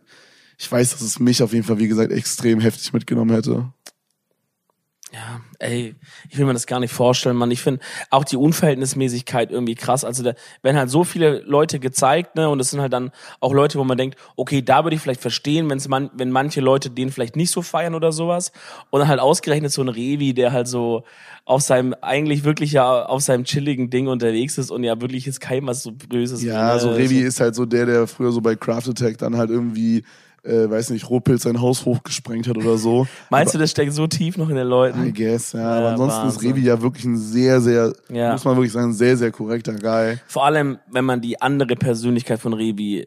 Speaker 1: ich weiß, dass es mich auf jeden Fall, wie gesagt, extrem heftig mitgenommen hätte.
Speaker 2: Ja, ey, ich will mir das gar nicht vorstellen, Mann. Ich finde auch die Unverhältnismäßigkeit irgendwie krass. Also da werden halt so viele Leute gezeigt, ne, und es sind halt dann auch Leute, wo man denkt, okay, da würde ich vielleicht verstehen, wenn's man, wenn manche Leute den vielleicht nicht so feiern oder sowas. Und dann halt ausgerechnet so ein Revi, der halt so auf seinem, eigentlich wirklich ja auf seinem chilligen Ding unterwegs ist und ja wirklich jetzt kein was so Böses.
Speaker 1: Ja,
Speaker 2: ne?
Speaker 1: so Revi ist halt so der, der früher so bei Craft Attack dann halt irgendwie, äh, weiß nicht, Rohpilz sein Haus hochgesprengt hat oder so.
Speaker 2: Meinst du, das steckt so tief noch in den Leuten?
Speaker 1: I guess, ja.
Speaker 2: Ja,
Speaker 1: aber ansonsten ist
Speaker 2: Wahnsinn.
Speaker 1: Revi ja wirklich ein sehr, sehr,
Speaker 2: Ja.
Speaker 1: muss man wirklich sagen, sehr, sehr korrekter Guy.
Speaker 2: Vor allem, wenn man die andere Persönlichkeit von Revi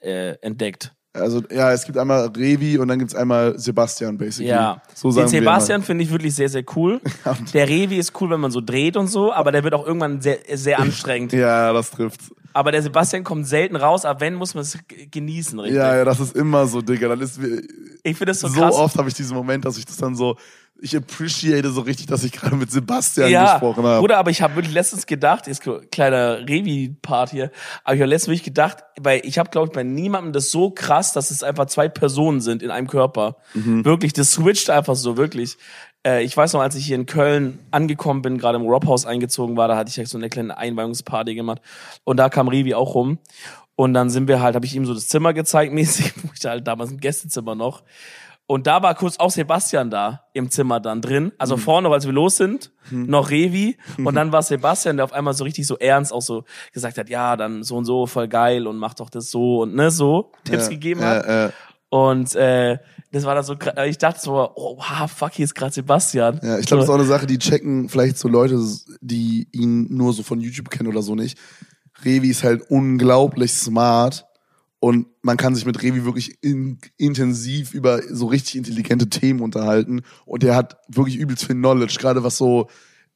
Speaker 2: äh, entdeckt.
Speaker 1: Also ja, es gibt einmal Revi und dann gibt's einmal Sebastian, basically.
Speaker 2: Ja,
Speaker 1: so
Speaker 2: den Sebastian finde ich wirklich sehr, sehr cool. Der Revi ist cool, wenn man so dreht und so, aber der wird auch irgendwann sehr, sehr anstrengend.
Speaker 1: Ja, das trifft.
Speaker 2: Aber der Sebastian kommt selten raus, aber wenn, muss man es genießen, richtig?
Speaker 1: Ja, ja, das ist immer so, Digga. Dann ist
Speaker 2: Ich finde das so,
Speaker 1: so,
Speaker 2: krass.
Speaker 1: oft habe ich diesen Moment, dass ich das dann so, ich appreciate so richtig, dass ich gerade mit Sebastian
Speaker 2: ja,
Speaker 1: gesprochen habe.
Speaker 2: Bruder, aber ich habe wirklich letztens gedacht, ist ein kleiner Revi-Part hier, aber ich habe letztens wirklich gedacht, weil ich habe, glaube ich, bei niemandem das so krass, dass es einfach zwei Personen sind in einem Körper.
Speaker 1: Mhm.
Speaker 2: Wirklich, das switcht einfach so, wirklich. Äh, ich weiß noch, als ich hier in Köln angekommen bin, gerade im Rob House eingezogen war, da hatte ich ja so eine kleine Einweihungsparty gemacht und da kam Revi auch rum. Und dann sind wir halt, habe ich ihm so das Zimmer gezeigt, mäßig, wo ich halt damals ein Gästezimmer noch. Und da war kurz auch Sebastian da im Zimmer dann drin. Also vorne, als wir los sind, noch Revi. Und dann war Sebastian, der auf einmal so richtig so ernst auch so gesagt hat, ja, dann so und so, voll geil und mach doch das so und ne, so Tipps
Speaker 1: Ja,
Speaker 2: gegeben
Speaker 1: ja,
Speaker 2: hat.
Speaker 1: ja.
Speaker 2: Und äh, das war dann so, ich dachte so, oh, wow, fuck, hier ist gerade Sebastian.
Speaker 1: Ja, ich glaube, das ist auch eine Sache, die checken vielleicht so Leute, die ihn nur so von YouTube kennen oder so nicht. Revi ist halt unglaublich smart und man kann sich mit Revi wirklich in, intensiv über so richtig intelligente Themen unterhalten und der hat wirklich übelst viel Knowledge, gerade was so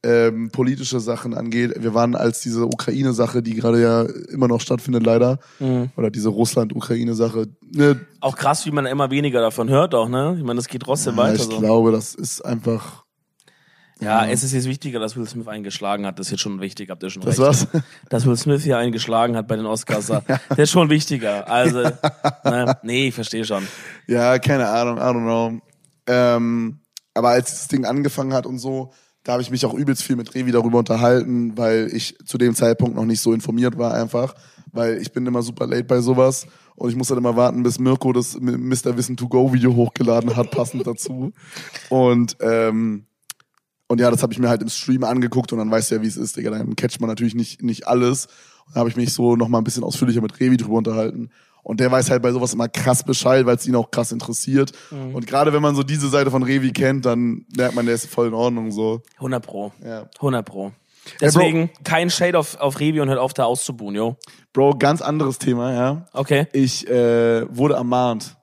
Speaker 1: ähm, politische Sachen angeht. Wir waren als diese Ukraine-Sache, die gerade ja immer noch stattfindet leider,
Speaker 2: Mhm.
Speaker 1: oder diese Russland-Ukraine-Sache, ne,
Speaker 2: auch krass, wie man immer weniger davon hört auch, ne? Ich meine, das geht trotzdem
Speaker 1: ja,
Speaker 2: weiter
Speaker 1: ich
Speaker 2: so.
Speaker 1: glaube, das ist einfach
Speaker 2: Ja, es ist jetzt wichtiger, dass Will Smith eingeschlagen hat. Das ist jetzt schon wichtig, habt ihr schon
Speaker 1: das
Speaker 2: recht.
Speaker 1: war's.
Speaker 2: Dass Will Smith hier eingeschlagen hat bei den Oscars, das ist schon wichtiger. Also, ne, nee, ich verstehe schon.
Speaker 1: Ja, keine Ahnung, I don't know. Ähm, aber als das Ding angefangen hat und so, da habe ich mich auch übelst viel mit Revi darüber unterhalten, weil ich zu dem Zeitpunkt noch nicht so informiert war einfach, weil ich bin immer super late bei sowas und ich muss dann immer warten, bis Mirko das Mr. Wissen to Go Video hochgeladen hat, passend dazu. Und ähm, und ja, das habe ich mir halt im Stream angeguckt und dann weißt du ja, wie es ist, Digga. Dann catcht man natürlich nicht, nicht alles. Und da habe ich mich so noch mal ein bisschen ausführlicher mit Revi drüber unterhalten. Und der weiß halt bei sowas immer krass Bescheid, weil es ihn auch krass interessiert. Und gerade wenn man so diese Seite von Revi kennt, dann merkt man, der ist voll in Ordnung so.
Speaker 2: 100 pro.
Speaker 1: Ja.
Speaker 2: 100 pro. Deswegen kein Shade auf, auf Revi und hört auf, da auszubuhen, jo.
Speaker 1: Bro, ganz anderes Thema, ja.
Speaker 2: Okay.
Speaker 1: Ich äh, wurde ermahnt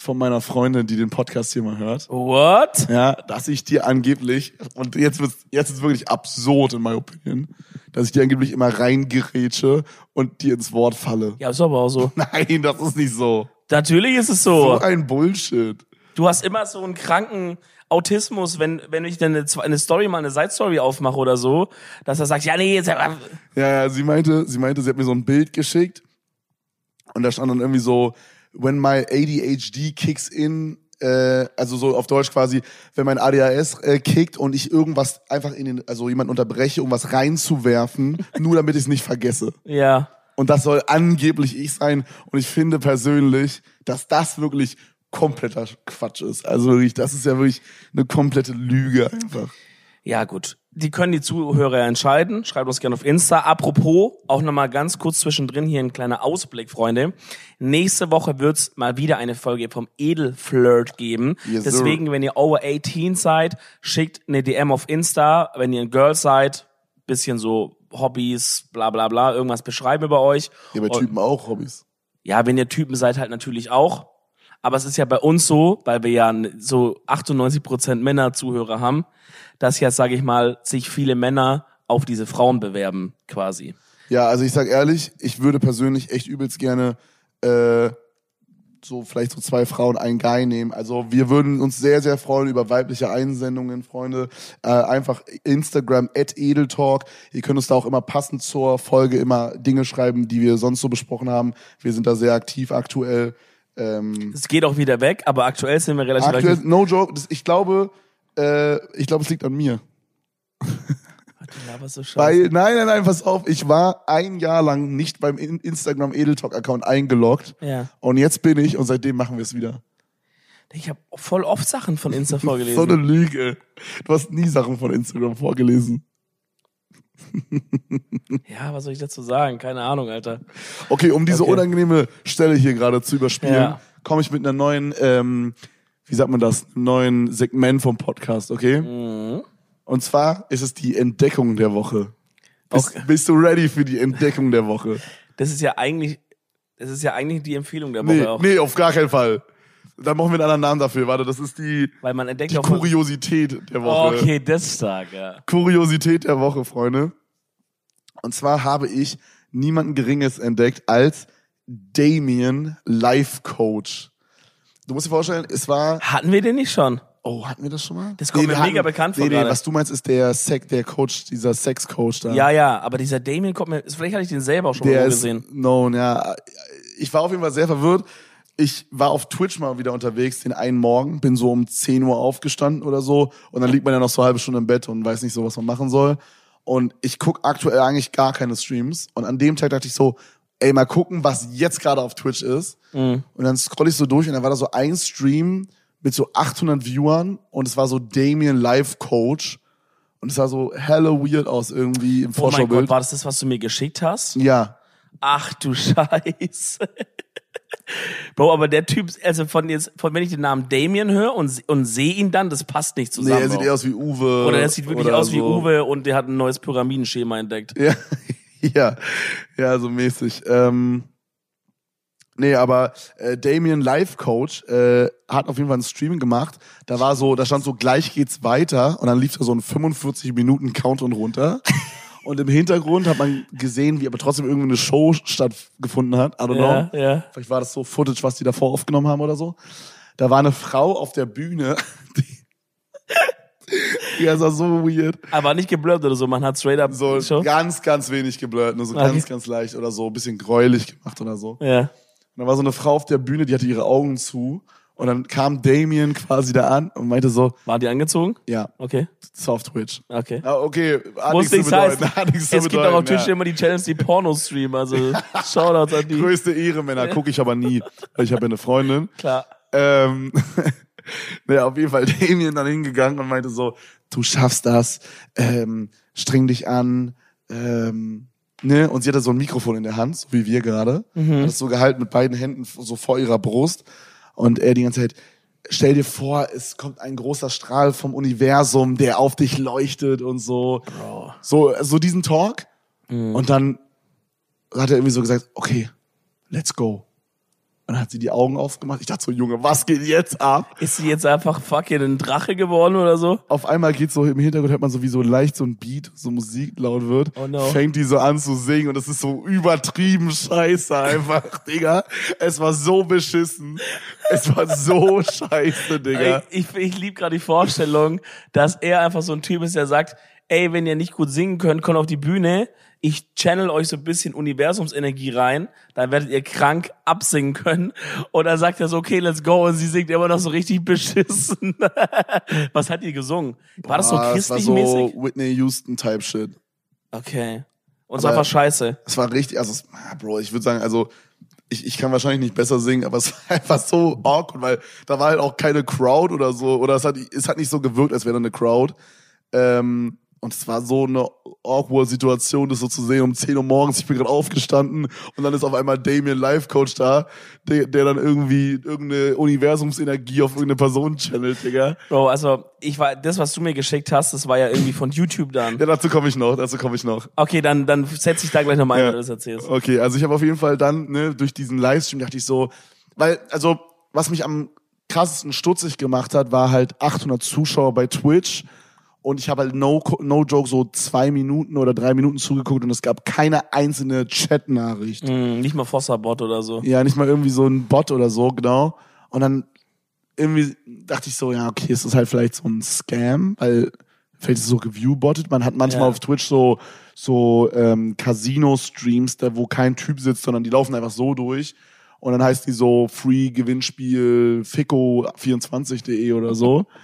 Speaker 1: von meiner Freundin, die den Podcast hier mal hört.
Speaker 2: What?
Speaker 1: Ja, dass ich dir angeblich, und jetzt wird's, jetzt ist wirklich absurd in my opinion, dass ich dir angeblich immer reingerätsche und dir ins Wort falle.
Speaker 2: Ja, ist aber auch so.
Speaker 1: Nein, das ist nicht so.
Speaker 2: Natürlich ist es
Speaker 1: So
Speaker 2: so.
Speaker 1: ein Bullshit.
Speaker 2: Du hast immer so einen kranken Autismus, wenn, wenn ich dann eine, eine Story mal eine Side-Story aufmache oder so, dass er sagt, ja, nee, jetzt,
Speaker 1: Ja, ja, sie meinte, sie meinte, sie hat mir so ein Bild geschickt und da stand dann irgendwie so, when my ADHD kicks in, äh, also so auf Deutsch quasi, wenn mein ADHS äh, kickt und ich irgendwas einfach in den, also jemand unterbreche, um was reinzuwerfen, nur damit ich es nicht vergesse.
Speaker 2: ja.
Speaker 1: Und das soll angeblich ich sein. Und ich finde persönlich, dass das wirklich kompletter Quatsch ist. Also wirklich, das ist ja wirklich eine komplette Lüge einfach.
Speaker 2: Ja, gut. Die können die Zuhörer entscheiden. Schreibt uns gerne auf Insta. Apropos, auch nochmal ganz kurz zwischendrin hier ein kleiner Ausblick, Freunde. Nächste Woche wird's mal wieder eine Folge vom Edelflirt geben.
Speaker 1: Yes, sir.
Speaker 2: Deswegen, wenn ihr over 18 seid, schickt eine DM auf Insta. Wenn ihr ein Girl seid, bisschen so Hobbys, bla bla bla, irgendwas beschreiben über euch.
Speaker 1: Ja, bei
Speaker 2: Und-
Speaker 1: Typen auch Hobbys.
Speaker 2: Ja, wenn ihr Typen seid, halt natürlich auch. Aber es ist ja bei uns so, weil wir ja so 98% Männer-Zuhörer haben, dass jetzt, sage ich mal, sich viele Männer auf diese Frauen bewerben, quasi.
Speaker 1: Ja, also ich sag ehrlich, ich würde persönlich echt übelst gerne äh, so vielleicht so zwei Frauen, ein Guy nehmen. Also wir würden uns sehr, sehr freuen über weibliche Einsendungen, Freunde. Äh, einfach Instagram at Edeltalk. Ihr könnt uns da auch immer passend zur Folge immer Dinge schreiben, die wir sonst so besprochen haben. Wir sind da sehr aktiv aktuell. Ähm,
Speaker 2: Es geht auch wieder weg, aber aktuell sind wir relativ
Speaker 1: aktuell, no joke, das, ich glaube, äh, ich glaube, es liegt an mir.
Speaker 2: So.
Speaker 1: Weil, nein, nein, nein, pass auf, ich war ein Jahr lang nicht beim In- Instagram Edeltalk-Account eingeloggt.
Speaker 2: Ja.
Speaker 1: Und jetzt bin ich und seitdem machen wir es wieder.
Speaker 2: Ich habe voll oft Sachen von Insta
Speaker 1: So eine
Speaker 2: vorgelesen.
Speaker 1: Lüge. Du hast nie Sachen von Instagram vorgelesen.
Speaker 2: Ja, was soll ich dazu sagen? Keine Ahnung, Alter.
Speaker 1: Okay, um diese
Speaker 2: Okay.
Speaker 1: unangenehme Stelle hier gerade zu überspielen,
Speaker 2: Ja.
Speaker 1: komme ich mit einer neuen, ähm, wie sagt man das, neuen Segment vom Podcast, okay?
Speaker 2: Mhm.
Speaker 1: Und zwar ist es die Entdeckung der Woche. Bist,
Speaker 2: Okay.
Speaker 1: bist du ready für die Entdeckung der Woche?
Speaker 2: Das ist ja eigentlich, das ist ja eigentlich die Empfehlung der Woche
Speaker 1: Nee,
Speaker 2: auch.
Speaker 1: nee, auf gar keinen Fall. Dann machen wir einen anderen Namen dafür. Warte, das ist die,
Speaker 2: Weil man entdeckt
Speaker 1: die
Speaker 2: auch mal,
Speaker 1: Kuriosität der Woche.
Speaker 2: Okay, das ist stark, ja.
Speaker 1: Kuriosität der Woche, Freunde. Und zwar habe ich niemanden Geringes entdeckt als Damien Life Coach. Du musst dir vorstellen, es war.
Speaker 2: Hatten wir den nicht schon?
Speaker 1: Oh, hatten wir das schon mal?
Speaker 2: Das kommt mir
Speaker 1: wir
Speaker 2: mega bekannt vor
Speaker 1: Nee, nee,
Speaker 2: gerade.
Speaker 1: was du meinst, ist der Sex, der Coach, dieser Sex-Coach da.
Speaker 2: Ja, ja, aber dieser Damien kommt mir, vielleicht hatte ich den selber auch schon
Speaker 1: der
Speaker 2: mal
Speaker 1: ist
Speaker 2: gesehen.
Speaker 1: known, ja. Ich war auf jeden Fall sehr verwirrt. Ich war auf Twitch mal wieder unterwegs den einen Morgen, bin so um 10 Uhr aufgestanden oder so und dann liegt man ja noch so eine halbe Stunde im Bett und weiß nicht so, was man machen soll. Und ich guck aktuell eigentlich gar keine Streams. Und an dem Tag dachte ich so, ey, mal gucken, was jetzt gerade auf Twitch ist. Und dann scroll ich so durch und dann war da so ein Stream mit so 800 Viewern und es war so Damien Life Coach. Und es sah so hella weird aus irgendwie im
Speaker 2: Oh mein Gott,
Speaker 1: Vorschaubild.
Speaker 2: war das das, was du mir geschickt hast?
Speaker 1: ja.
Speaker 2: Ach du Scheiße. Bro, aber der Typ, also von jetzt, von wenn ich den Namen Damien höre und, und sehe ihn dann, das passt nicht
Speaker 1: Nee,
Speaker 2: zusammen.
Speaker 1: er sieht eher aus wie Uwe.
Speaker 2: Oder er sieht wirklich aus wie
Speaker 1: so.
Speaker 2: Uwe und der hat ein neues Pyramidenschema entdeckt.
Speaker 1: Ja, ja, ja, so mäßig. Ähm, nee, aber äh, Damien Life Coach äh, hat auf jeden Fall ein Streaming gemacht. Da war so, da stand so gleich geht's weiter und dann lief da so ein 45 Minuten Countdown runter. Und im Hintergrund hat man gesehen, wie aber trotzdem irgendwie eine Show stattgefunden hat. I don't
Speaker 2: Ja,
Speaker 1: know.
Speaker 2: ja.
Speaker 1: Vielleicht war das so Footage, was die davor aufgenommen haben oder so. Da war eine Frau auf der Bühne. Die, ja, das war so weird.
Speaker 2: Aber nicht geblurrt oder so, man hat straight up
Speaker 1: So
Speaker 2: schon.
Speaker 1: ganz, ganz wenig geblurrt, nur so
Speaker 2: Okay.
Speaker 1: ganz, ganz leicht oder so, ein bisschen gräulich gemacht oder so. Und
Speaker 2: Ja.
Speaker 1: dann war so eine Frau auf der Bühne, die hatte ihre Augen zu. Und dann kam Damien quasi da an und meinte so,
Speaker 2: Waren die angezogen?
Speaker 1: ja,
Speaker 2: Okay,
Speaker 1: auf Twitch.
Speaker 2: okay.
Speaker 1: Ja, okay, hat
Speaker 2: Muss
Speaker 1: nichts zu
Speaker 2: heißen.
Speaker 1: Hat nichts zu
Speaker 2: Es gibt auch auf Twitch
Speaker 1: ja.
Speaker 2: immer die Challenge, die Porno streamen, also Shoutouts an die.
Speaker 1: Größte Ehre, Männer, gucke ich aber nie, weil ich habe ja eine Freundin.
Speaker 2: Klar.
Speaker 1: Ähm, naja, auf jeden Fall Damien dann hingegangen und meinte so, du schaffst das, ähm, streng dich an, ähm, ne? Und sie hatte so ein Mikrofon in der Hand, so wie wir gerade, hat es so gehalten mit beiden Händen so vor ihrer Brust und er die ganze Zeit, stell dir vor, es kommt ein großer Strahl vom Universum, der auf dich leuchtet und so, so, so diesen Talk. Und dann hat er irgendwie so gesagt, okay, let's go. Und dann hat sie die Augen aufgemacht. Ich dachte so, Junge, was geht jetzt ab?
Speaker 2: Ist sie jetzt einfach fucking ein Drache geworden oder so?
Speaker 1: Auf einmal geht so im Hintergrund, hört man so wie so leicht so ein Beat, so Musik laut wird.
Speaker 2: Oh no.
Speaker 1: Fängt die so an zu singen und das ist so übertrieben scheiße einfach, Digga. Es war so beschissen. Es war so scheiße, Digga.
Speaker 2: Ich, ich, ich liebe gerade die Vorstellung, dass er einfach so ein Typ ist, der sagt, ey, wenn ihr nicht gut singen könnt, kommt auf die Bühne, ich channel euch so ein bisschen Universumsenergie rein, dann werdet ihr krank absingen können. Und dann sagt er so, okay, let's go. Und sie singt immer noch so richtig beschissen. Was hat die gesungen? War das so
Speaker 1: Ah, es war
Speaker 2: christlich
Speaker 1: so
Speaker 2: mäßig?
Speaker 1: Whitney Houston Type Shit.
Speaker 2: Okay. Und es war einfach scheiße.
Speaker 1: Es war richtig, also, es, ah, Bro, ich würde sagen, also, ich, ich kann wahrscheinlich nicht besser singen, aber es war einfach so awkward, weil da war halt auch keine Crowd oder so, oder es hat, es hat nicht so gewirkt, als wäre da eine Crowd. Ähm, und es war so eine awkward Situation, das so zu sehen um 10 Uhr morgens. Ich bin gerade aufgestanden und dann ist auf einmal Damien Life Coach da, der, der dann irgendwie irgendeine Universumsenergie auf irgendeine Person channelt, Digga.
Speaker 2: Bro, also ich war, das, was du mir geschickt hast, das war ja irgendwie von YouTube dann.
Speaker 1: Ja, dazu komme ich noch, dazu komme ich noch.
Speaker 2: Okay, dann, dann setz ich da gleich nochmal ein,
Speaker 1: Ja.
Speaker 2: wenn du das erzählst.
Speaker 1: Okay, also ich habe auf jeden Fall dann, ne, durch diesen Livestream dachte ich so, weil, also, was mich am krassesten stutzig gemacht hat, war halt 800 Zuschauer bei Twitch und ich habe halt no, no joke so zwei Minuten oder drei Minuten zugeguckt und es gab keine einzelne Chat-Nachricht.
Speaker 2: Hm, nicht mal Fossa-Bot oder so.
Speaker 1: Ja, nicht mal irgendwie so ein Bot oder so, genau. Und dann irgendwie dachte ich so, ja, okay, es ist halt vielleicht so ein Scam, weil vielleicht ist es so geviewbottet. Man hat manchmal
Speaker 2: Ja.
Speaker 1: auf Twitch so, so ähm, Casino-Streams, da wo kein Typ sitzt, sondern die laufen einfach so durch. Und dann heißt die so Free Gewinnspiel Fico24.de oder so.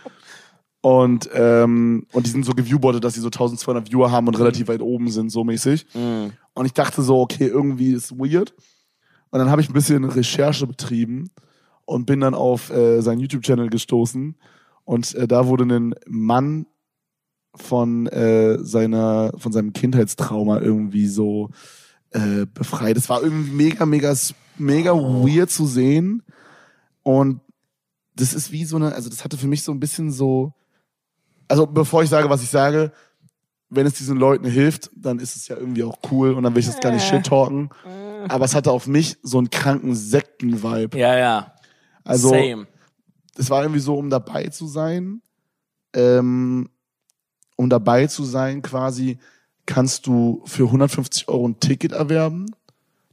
Speaker 1: Und, ähm, und die sind so geviewbottet, dass sie so 1200 Viewer haben und relativ weit oben sind, so mäßig.
Speaker 2: Hm.
Speaker 1: Und ich dachte so, okay, irgendwie ist weird. Und dann habe ich ein bisschen Recherche betrieben und bin dann auf äh, seinen YouTube-Channel gestoßen. Und äh, da wurde ein Mann von äh, seiner, von seinem Kindheitstrauma irgendwie so äh, befreit. Es war irgendwie mega, mega, mega weird zu sehen. Und das ist wie so eine, also das hatte für mich so ein bisschen so, also bevor ich sage, was ich sage, wenn es diesen Leuten hilft, dann ist es ja irgendwie auch cool und dann will ich das gar nicht shit talken. Aber es hatte auf mich so einen kranken Sekten-Vibe.
Speaker 2: Ja, ja.
Speaker 1: Also,
Speaker 2: Same.
Speaker 1: es war irgendwie so, um dabei zu sein, ähm, um dabei zu sein quasi, kannst du für 150 Euro ein Ticket erwerben.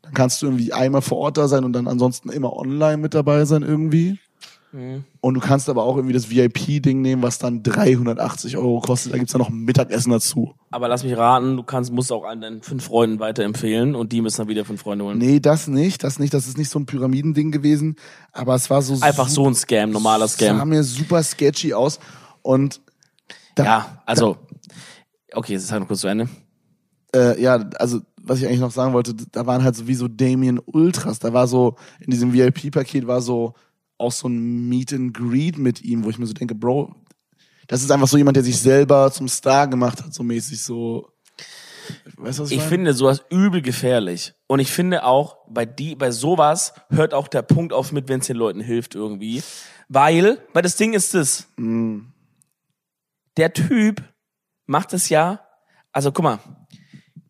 Speaker 1: Dann kannst du irgendwie einmal vor Ort da sein und dann ansonsten immer online mit dabei sein irgendwie.
Speaker 2: Mhm.
Speaker 1: Und du kannst aber auch irgendwie das VIP-Ding nehmen, was dann 380 Euro kostet. Da gibt's dann noch ein Mittagessen dazu.
Speaker 2: Aber lass mich raten, du kannst, musst auch an deinen fünf Freunden weiterempfehlen und die müssen dann wieder fünf Freunde holen.
Speaker 1: Nee, das nicht, das nicht. Das ist nicht so ein Pyramidending gewesen. Aber es war so
Speaker 2: Einfach so ein Scam, normaler
Speaker 1: sah
Speaker 2: Scam.
Speaker 1: mir super sketchy aus. Und da,
Speaker 2: Ja, also, okay, jetzt ist halt noch kurz zu Ende.
Speaker 1: äh, ja, also was ich eigentlich noch sagen wollte, da waren halt so wie so Damien Ultras. Da war so, in diesem VIP-Paket war so auch so ein Meet and Greet mit ihm, wo ich mir so denke, Bro, das ist einfach so jemand, der sich selber zum Star gemacht hat, so mäßig so. Weißt du, was ich,
Speaker 2: Ich
Speaker 1: meine?
Speaker 2: finde sowas übel gefährlich. Und ich finde auch, bei die, bei sowas hört auch der Punkt auf mit, wenn es den Leuten hilft irgendwie. Weil, weil das Ding ist das. Der Typ macht es ja, also guck mal,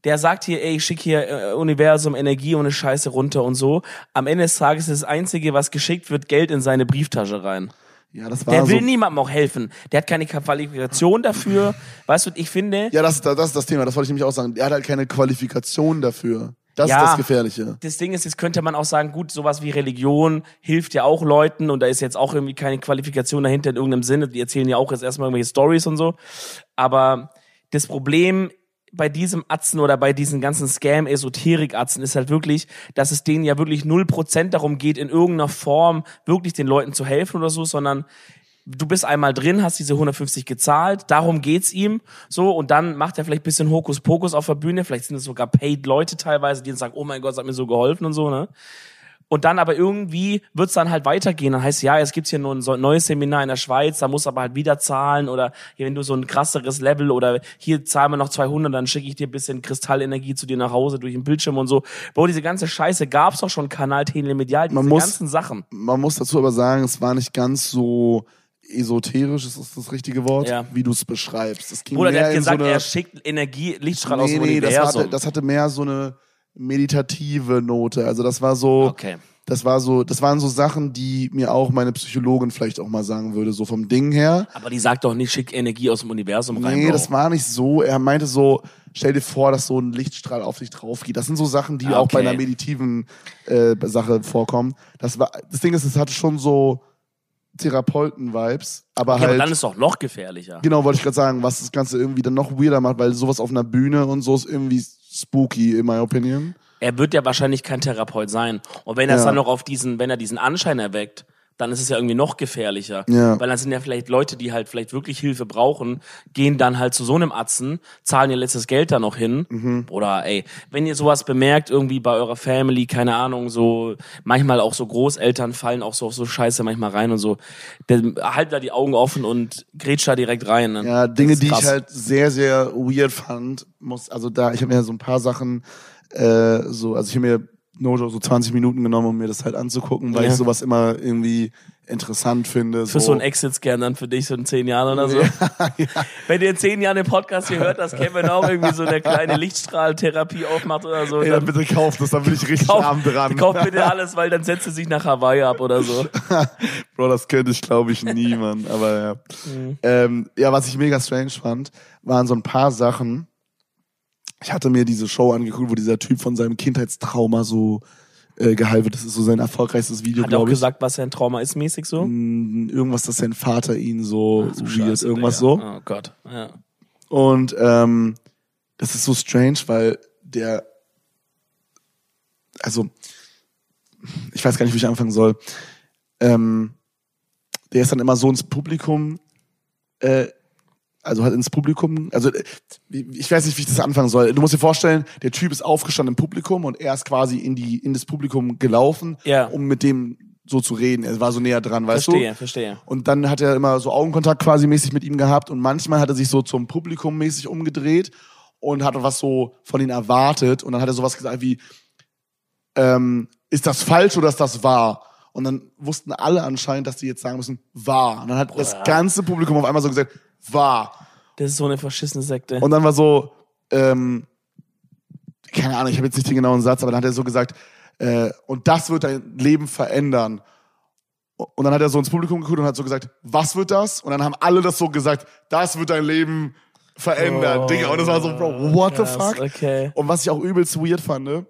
Speaker 2: der sagt hier, ey, ich schick hier äh, Universum, Energie und eine Scheiße runter und so. Am Ende des Tages ist das Einzige, was geschickt wird, Geld in seine Brieftasche rein.
Speaker 1: Ja, das war
Speaker 2: Der will
Speaker 1: so.
Speaker 2: niemandem auch helfen. Der hat keine Qualifikation dafür. Weißt du, ich finde,
Speaker 1: Ja, das, das ist das Thema, das wollte ich nämlich auch sagen. Er hat halt keine Qualifikation dafür. Das
Speaker 2: Ja.
Speaker 1: ist das Gefährliche.
Speaker 2: das Ding ist, jetzt könnte man auch sagen, gut, sowas wie Religion hilft ja auch Leuten und da ist jetzt auch irgendwie keine Qualifikation dahinter in irgendeinem Sinne. Die erzählen ja auch jetzt erstmal irgendwelche Stories und so. Aber das Problem bei diesem Atzen oder bei diesen ganzen Scam-Esoterik-Atzen ist halt wirklich, dass es denen ja wirklich 0% darum geht, in irgendeiner Form wirklich den Leuten zu helfen oder so, sondern du bist einmal drin, hast diese 150 gezahlt, darum geht's ihm, so, und dann macht er vielleicht ein bisschen Hokuspokus auf der Bühne, vielleicht sind es sogar paid Leute teilweise, die dann sagen, oh mein Gott, es hat mir so geholfen und so, ne? Und dann aber irgendwie wird's dann halt weitergehen. Dann heißt ja, es gibt hier nur ein neues Seminar in der Schweiz, da musst du aber halt wieder zahlen oder hier, wenn du so ein krasseres Level oder hier zahlen wir noch 200, dann schicke ich dir ein bisschen Kristallenergie zu dir nach Hause durch den Bildschirm und so. Bro, diese ganze Scheiße gab's doch schon Kanal Telemedial, diese
Speaker 1: Man muss-
Speaker 2: ganzen Sachen.
Speaker 1: Man muss dazu aber sagen, es war nicht ganz so esoterisch, ist das das richtige Wort,
Speaker 2: Ja.
Speaker 1: wie du es beschreibst. Es ging
Speaker 2: Bruder,
Speaker 1: mehr
Speaker 2: der hat gesagt,
Speaker 1: so eine,
Speaker 2: er schickt Energie, Lichtstrahl aus
Speaker 1: nee,
Speaker 2: dem
Speaker 1: nee, das
Speaker 2: Universum.
Speaker 1: hatte, das hatte mehr so eine meditative Note. Also das war so,
Speaker 2: okay.
Speaker 1: das war so, das waren so Sachen, die mir auch meine Psychologin vielleicht auch mal sagen würde, so vom Ding her.
Speaker 2: Aber die sagt doch nicht, schick Energie aus dem Universum rein.
Speaker 1: Nee, das war nicht so. Er meinte so, stell dir vor, dass so ein Lichtstrahl auf dich drauf geht. Das sind so Sachen, die
Speaker 2: Ah,
Speaker 1: auch bei
Speaker 2: okay.
Speaker 1: einer meditiven äh, Sache vorkommen. Das war, das Ding ist, es hatte schon so Therapeuten-Vibes, aber
Speaker 2: ja,
Speaker 1: halt.
Speaker 2: aber dann ist doch noch gefährlicher.
Speaker 1: Genau, wollte ich gerade sagen, was das Ganze irgendwie dann noch weirder macht, weil sowas auf einer Bühne und so ist irgendwie spooky, in my opinion.
Speaker 2: er wird ja wahrscheinlich kein Therapeut sein. Und wenn er es
Speaker 1: Ja.
Speaker 2: dann noch auf diesen, wenn er diesen Anschein erweckt, dann ist es ja irgendwie noch gefährlicher.
Speaker 1: Ja.
Speaker 2: Weil dann sind ja vielleicht Leute, die halt vielleicht wirklich Hilfe brauchen, gehen dann halt zu so einem Atzen, zahlen ihr letztes Geld da noch hin.
Speaker 1: Mhm.
Speaker 2: Oder ey, wenn ihr sowas bemerkt, irgendwie bei eurer Family, keine Ahnung, so, manchmal auch so Großeltern fallen auch so auf so Scheiße manchmal rein und so, dann halt da die Augen offen und grätsch da direkt rein. Ne?
Speaker 1: Ja, Dinge, die ich halt sehr, sehr weird fand, muss, also da, ich habe mir so ein paar Sachen, äh, so, also ich habe mir Nojo so 20 Minuten genommen, um mir das halt anzugucken, weil
Speaker 2: Ja.
Speaker 1: ich sowas immer irgendwie interessant finde.
Speaker 2: Für so, ein Exit-Scan dann für dich so in zehn Jahren oder so. Wenn ihr in zehn Jahren den Podcast hier hört, dass Kevin auch irgendwie so eine kleine Lichtstrahltherapie aufmacht oder so.
Speaker 1: Ey,
Speaker 2: dann
Speaker 1: dann bitte kauft das, dann bin ich richtig
Speaker 2: kauf,
Speaker 1: arm dran.
Speaker 2: kauf bitte alles, weil dann setzt er sich nach Hawaii ab oder so.
Speaker 1: Bro, das könnte ich, glaube ich, nie, Mann. Aber ja.
Speaker 2: Mhm.
Speaker 1: Ähm, ja, was ich mega strange fand, waren so ein paar Sachen. Ich hatte mir diese Show angeguckt, wo dieser Typ von seinem Kindheitstrauma so äh, geheilt wird. Das ist so sein erfolgreichstes Video,
Speaker 2: Hat er auch gesagt, was sein Trauma ist, mäßig so?
Speaker 1: Mm, Irgendwas, dass sein Vater ihn so
Speaker 2: Ach, so
Speaker 1: weird, irgendwas
Speaker 2: Digga.
Speaker 1: so.
Speaker 2: Oh Gott, ja.
Speaker 1: Und ähm, das ist so strange, weil der, also ich weiß gar nicht, wie ich anfangen soll. Ähm, der ist dann immer so ins Publikum, äh, also hat ins Publikum, also äh, ich weiß nicht, wie ich das anfangen soll. Du musst dir vorstellen, der Typ ist aufgestanden im Publikum und er ist quasi in die in das Publikum gelaufen,
Speaker 2: Ja.
Speaker 1: um mit dem so zu reden. Er war so näher dran, weißt du?
Speaker 2: Verstehe, verstehe.
Speaker 1: Und dann hat er immer so Augenkontakt quasi mäßig mit ihm gehabt und manchmal hat er sich so zum Publikum mäßig umgedreht und hat was so von ihnen erwartet und dann hat er sowas gesagt wie, ähm, ist das falsch oder ist das wahr? Und dann wussten alle anscheinend, dass die jetzt sagen müssen, wahr. Und dann hat das
Speaker 2: Bruder.
Speaker 1: ganze Publikum auf einmal so gesagt, wahr.
Speaker 2: Das ist so eine verschissene Sekte.
Speaker 1: Und dann war so, ähm, keine Ahnung, ich habe jetzt nicht den genauen Satz, aber dann hat er so gesagt, äh, und das wird dein Leben verändern. Und dann hat er so ins Publikum geguckt und hat so gesagt, was wird das? Und dann haben alle das so gesagt, das wird dein Leben verändern,
Speaker 2: Oh,
Speaker 1: Digga. Und das war so, Bro, what the
Speaker 2: krass,
Speaker 1: fuck?
Speaker 2: okay.
Speaker 1: Und was ich auch übelst weird fand,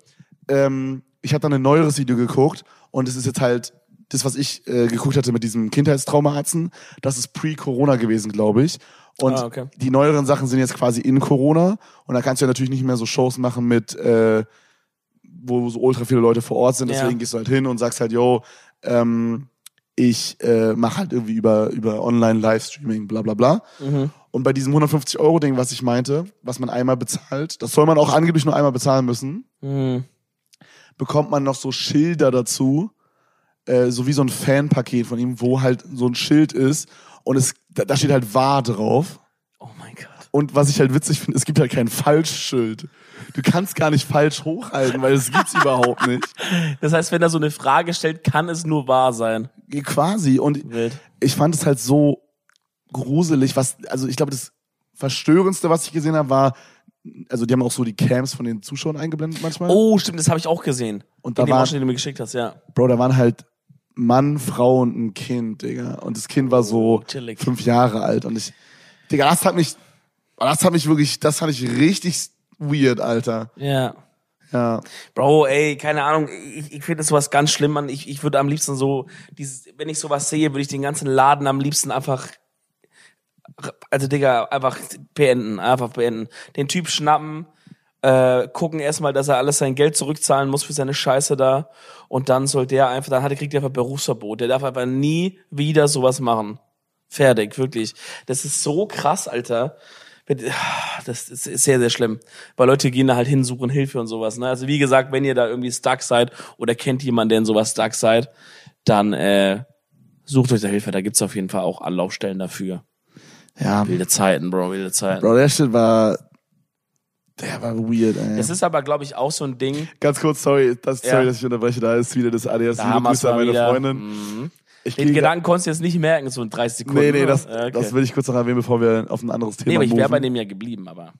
Speaker 1: ähm, ich habe dann ein neueres Video geguckt und es ist jetzt halt das, was ich äh, geguckt hatte mit diesem Kindheitstraumaarzen, das ist pre-Corona gewesen, glaube ich. Und
Speaker 2: Ah, okay.
Speaker 1: die neueren Sachen sind jetzt quasi in Corona und da kannst du ja natürlich nicht mehr so Shows machen mit, äh, wo so ultra viele Leute vor Ort sind.
Speaker 2: Ja.
Speaker 1: Deswegen gehst du halt hin und sagst halt, yo, ähm, ich äh, mache halt irgendwie über, über Online-Livestreaming, bla bla bla. Und bei diesem 150-Euro-Ding, was ich meinte, was man einmal bezahlt, das soll man auch angeblich nur einmal bezahlen müssen,
Speaker 2: Mhm.
Speaker 1: bekommt man noch so Schilder dazu, äh, so wie so ein Fanpaket von ihm, wo halt so ein Schild ist und es, da, da steht halt wahr drauf.
Speaker 2: Oh mein Gott.
Speaker 1: Und was ich halt witzig finde, es gibt halt kein Falschschild. Du kannst gar nicht falsch hochhalten, weil es gibt's überhaupt nicht.
Speaker 2: Das heißt, wenn er so eine Frage stellt, kann es nur wahr sein.
Speaker 1: Quasi. Und
Speaker 2: Wild.
Speaker 1: ich fand es halt so gruselig, was, also ich glaube, das Verstörendste, was ich gesehen habe, war, also die haben auch so die Cams von den Zuschauern eingeblendet manchmal.
Speaker 2: Oh, stimmt, das habe ich auch gesehen.
Speaker 1: Und
Speaker 2: In
Speaker 1: da
Speaker 2: dem Ausschnitt, den du mir geschickt hast, ja.
Speaker 1: Bro, da waren halt Mann, Frau und ein Kind, Digga. Und das Kind war so
Speaker 2: chillig.
Speaker 1: fünf Jahre alt. Und ich, Digga, das hat mich, das hat mich wirklich, das fand ich richtig weird, Alter.
Speaker 2: Ja.
Speaker 1: Ja.
Speaker 2: Bro, ey, keine Ahnung, ich, ich finde das sowas ganz schlimm, Mann. Ich, ich würde am liebsten so, dieses, wenn ich sowas sehe, würde ich den ganzen Laden am liebsten einfach, also Digga, einfach beenden, einfach beenden. Den Typ schnappen, äh, gucken erstmal, dass er alles sein Geld zurückzahlen muss für seine Scheiße da und dann soll der einfach, dann hat er, kriegt er einfach Berufsverbot. Der darf einfach nie wieder sowas machen. Fertig, wirklich. Das ist so krass, Alter. Das ist sehr, sehr schlimm. Weil Leute gehen da halt hin, suchen Hilfe und sowas. Ne? Also wie gesagt, wenn ihr da irgendwie stuck seid oder kennt jemanden, der in sowas stuck seid, dann äh, sucht euch da Hilfe. Da gibt's auf jeden Fall auch Anlaufstellen dafür.
Speaker 1: Ja.
Speaker 2: Wilde Zeiten, Bro, wilde Zeiten.
Speaker 1: Bro, der Shit war, der war weird, ey.
Speaker 2: Es ist aber, glaube ich, auch so ein Ding.
Speaker 1: Ganz kurz, sorry, das, sorry,
Speaker 2: Ja.
Speaker 1: dass ich unterbreche, da ist wieder das ADS.
Speaker 2: Da
Speaker 1: Liebe Grüße an meine
Speaker 2: wieder.
Speaker 1: Freundin.
Speaker 2: Mhm.
Speaker 1: Ich
Speaker 2: Den Gedanken konntest du jetzt nicht merken, so in 30 Sekunden.
Speaker 1: Nee, nee, das,
Speaker 2: okay.
Speaker 1: das will ich kurz noch erwähnen, bevor wir auf ein anderes Thema
Speaker 2: Nee, aber ich wäre bei dem ja geblieben, aber.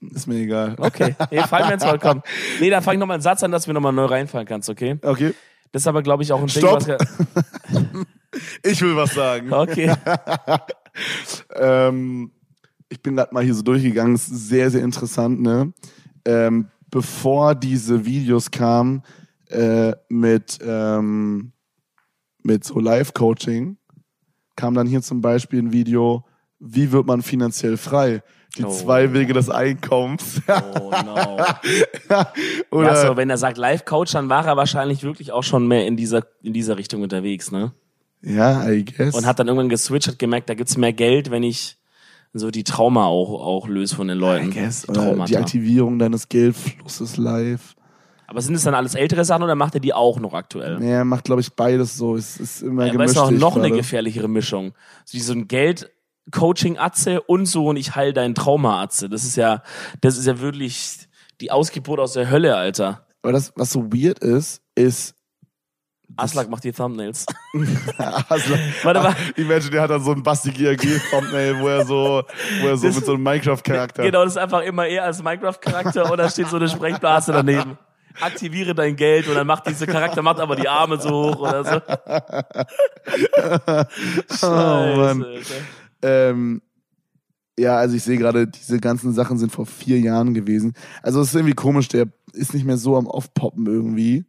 Speaker 1: Ist mir egal.
Speaker 2: Okay. Nee, fallen wir ins Wort, komm. Nee, dann fang ich nochmal einen Satz an, dass du mir nochmal neu reinfallen kannst, okay?
Speaker 1: Okay.
Speaker 2: Das ist aber, glaube ich, auch ein
Speaker 1: Stopp.
Speaker 2: Ding, was.
Speaker 1: Ich will was sagen.
Speaker 2: Okay.
Speaker 1: Ähm, ich bin gerade mal hier so durchgegangen, ist sehr, sehr interessant, ne? Ähm, bevor diese Videos kamen äh, mit, ähm, mit so Live-Coaching, kam dann hier zum Beispiel ein Video, wie wird man finanziell frei? Die
Speaker 2: Oh.
Speaker 1: zwei Wege des Einkommens.
Speaker 2: Oh no.
Speaker 1: Oder
Speaker 2: Ja, so, wenn er sagt Live-Coach, dann war er wahrscheinlich wirklich auch schon mehr in dieser, in dieser Richtung unterwegs, ne?
Speaker 1: ja, I guess.
Speaker 2: Und hat dann irgendwann geswitcht, hat gemerkt, da gibt's mehr Geld, wenn ich so die Trauma auch, auch löse von den Leuten.
Speaker 1: Guess.
Speaker 2: Die
Speaker 1: Aktivierung deines Geldflusses live.
Speaker 2: Aber sind es dann alles ältere Sachen oder macht er die auch noch aktuell?
Speaker 1: Nee, er macht, glaube ich, beides so. Es ist immer
Speaker 2: Aber
Speaker 1: gemischt.
Speaker 2: es ist auch noch eine gefährlichere Mischung. So, so ein Geld-Coaching-Atze und so und ich heil dein Trauma-Atze. Das ist ja, das ist ja wirklich die Ausgeburt aus der Hölle, Alter.
Speaker 1: Aber das, was so weird ist, ist.
Speaker 2: Aslak macht die Thumbnails.
Speaker 1: Also,
Speaker 2: Warte mal.
Speaker 1: Imagine, der hat dann so ein Basti GAG-Thumbnail, wo er so, wo er so
Speaker 2: Das-
Speaker 1: mit so einem Minecraft-Charakter.
Speaker 2: Genau, das ist einfach immer er als Minecraft-Charakter und da steht so eine Sprechblase daneben. Aktiviere dein Geld und dann macht dieser Charakter macht aber die Arme so hoch oder so. Scheiße,
Speaker 1: Oh, Mann. Ähm, ja, also ich sehe gerade, diese ganzen Sachen sind vor vier Jahren gewesen. Also es ist irgendwie komisch, der ist nicht mehr so am Aufpoppen irgendwie.